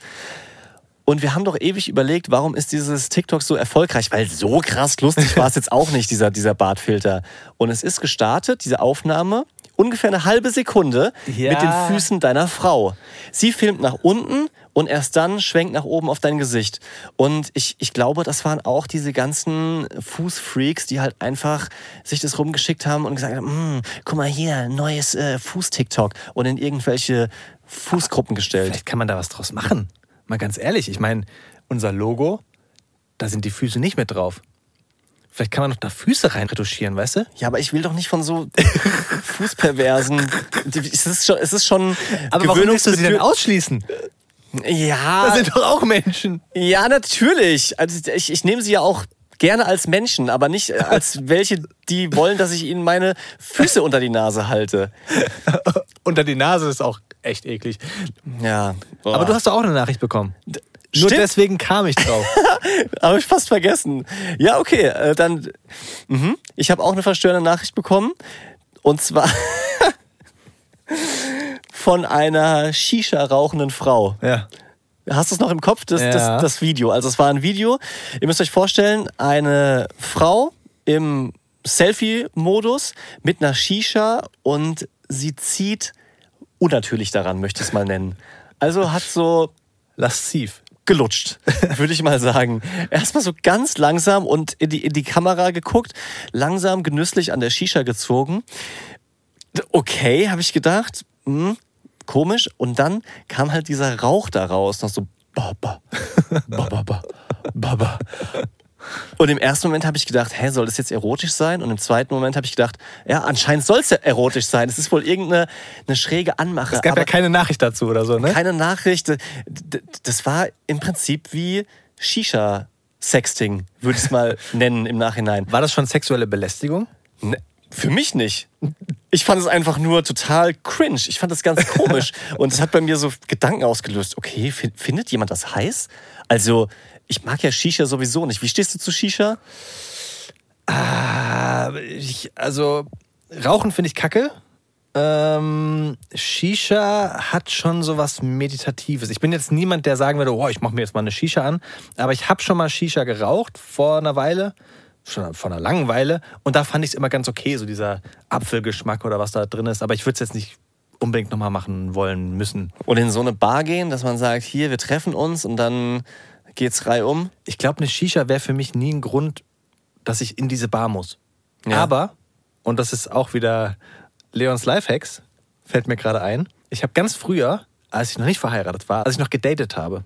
Und wir haben doch ewig überlegt, warum ist dieses TikTok so erfolgreich? Weil so krass lustig war es jetzt auch nicht, dieser, dieser Bartfilter. Und es ist gestartet, diese Aufnahme, ungefähr eine halbe Sekunde Ja. mit den Füßen deiner Frau. Sie filmt nach unten und erst dann schwenkt nach oben auf dein Gesicht. Und ich, ich glaube, das waren auch diese ganzen Fußfreaks, die halt einfach sich das rumgeschickt haben und gesagt haben, "Mm, guck mal hier, neues äh, Fuß-TikTok und in irgendwelche Fußgruppen gestellt. Vielleicht kann man da was draus machen. Mal ganz ehrlich, ich meine, unser Logo, da sind die Füße nicht mit drauf. Vielleicht kann man noch da Füße rein retuschieren, weißt du? Ja, aber ich will doch nicht von so [LAUGHS] Fußperversen. Es ist schon, es ist schon Aber warum willst du sie denn ausschließen? Ja, Das sind doch auch Menschen. ja, natürlich. Also ich, ich nehme sie ja auch gerne als Menschen, aber nicht als [LAUGHS] welche, die wollen, dass ich ihnen meine Füße unter die Nase halte. [LAUGHS] Unter die Nase ist auch echt eklig. Ja. boah. Aber du hast doch auch eine Nachricht bekommen. Nur Stimmt. deswegen kam ich drauf. [LAUGHS] Habe ich fast vergessen. Ja, okay, äh, dann. Mhm. Ich habe auch eine verstörende Nachricht bekommen. Und zwar von einer Shisha rauchenden Frau. ja. Hast du es noch im Kopf, das, Ja. das, das Video? Also es war ein Video, ihr müsst euch vorstellen, eine Frau im Selfie-Modus mit einer Shisha und sie zieht unnatürlich daran, möchte ich es mal nennen. Also hat so Lasziv. gelutscht, würde ich mal sagen. Erstmal so ganz langsam und in die, in die Kamera geguckt, langsam genüsslich an der Shisha gezogen. Okay, habe ich gedacht. Hm, komisch. Und dann kam halt dieser Rauch da raus. Noch so Baba, Baba, Baba. Und im ersten Moment habe ich gedacht, hä, soll das jetzt erotisch sein? Und im zweiten Moment habe ich gedacht, ja, anscheinend soll es ja erotisch sein. Es ist wohl irgendeine eine schräge Anmache. Es gab ja keine Nachricht dazu oder so, ne? keine Nachricht. Das war im Prinzip wie Shisha-Sexting, würde ich es mal [LAUGHS] nennen im Nachhinein. War das schon sexuelle Belästigung? Ne, Für mich nicht. Ich fand es einfach nur total cringe. Ich fand das ganz komisch. [LAUGHS] Und es hat bei mir so Gedanken ausgelöst. Okay, fi- findet jemand das heiß? Also, ich mag ja Shisha sowieso nicht. Wie stehst du zu Shisha? Ah, ich, also, Rauchen finde ich kacke. Ähm, Shisha hat schon so was Meditatives. Ich bin jetzt niemand, der sagen würde, oh, ich mache mir jetzt mal eine Shisha an. Aber ich habe schon mal Shisha geraucht vor einer Weile, schon vor einer langen Weile. Und da fand ich es immer ganz okay, so dieser Apfelgeschmack oder was da drin ist. Aber ich würde es jetzt nicht unbedingt nochmal machen wollen müssen. Und in so eine Bar gehen, dass man sagt, hier, wir treffen uns und dann geht's reihum. Ich glaube, eine Shisha wäre für mich nie ein Grund, dass ich in diese Bar muss. Ja. Aber, und das ist auch wieder Leons Lifehacks, fällt mir gerade ein. Ich habe ganz früher, als ich noch nicht verheiratet war, als ich noch gedatet habe,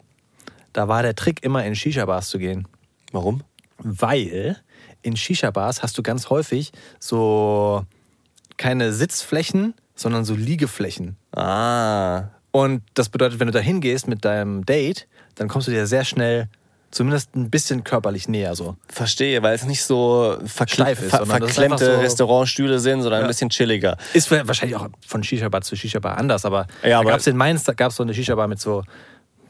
da war der Trick immer in Shisha-Bars zu gehen. Warum? Weil in Shisha-Bars hast du ganz häufig so keine Sitzflächen, sondern so Liegeflächen. Ah. Und das bedeutet, wenn du da hingehst mit deinem Date, dann kommst du dir sehr schnell zumindest ein bisschen körperlich näher so. Verstehe, weil es nicht so verkle Steif ist, ver verklemmte so- Restaurantstühle sind, sondern ein bisschen chilliger. Ist wahrscheinlich auch von Shisha-Bar zu Shisha-Bar anders, aber, Ja, da aber- gab es in Mainz, da gab es so eine Shisha-Bar mit so,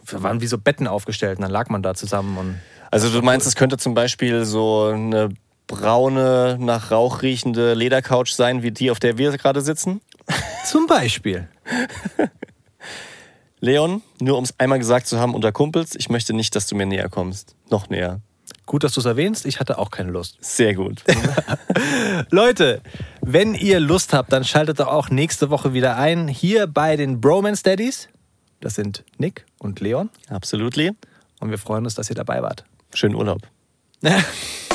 da waren wie so Betten aufgestellt und dann lag man da zusammen und Also du meinst, es könnte zum Beispiel so eine braune, nach Rauch riechende Ledercouch sein, wie die, auf der wir gerade sitzen? [LAUGHS] zum Beispiel. Leon, nur um es einmal gesagt zu haben unter Kumpels, ich möchte nicht, dass du mir näher kommst. Noch näher. Gut, dass du es erwähnst, ich hatte auch keine Lust. Sehr gut. [LAUGHS] Leute, wenn ihr Lust habt, dann schaltet doch auch nächste Woche wieder ein, hier bei den Bromance Daddies. Das sind Nick und Leon Absolutely. und wir freuen uns, dass ihr dabei wart. Schönen Urlaub. [LAUGHS]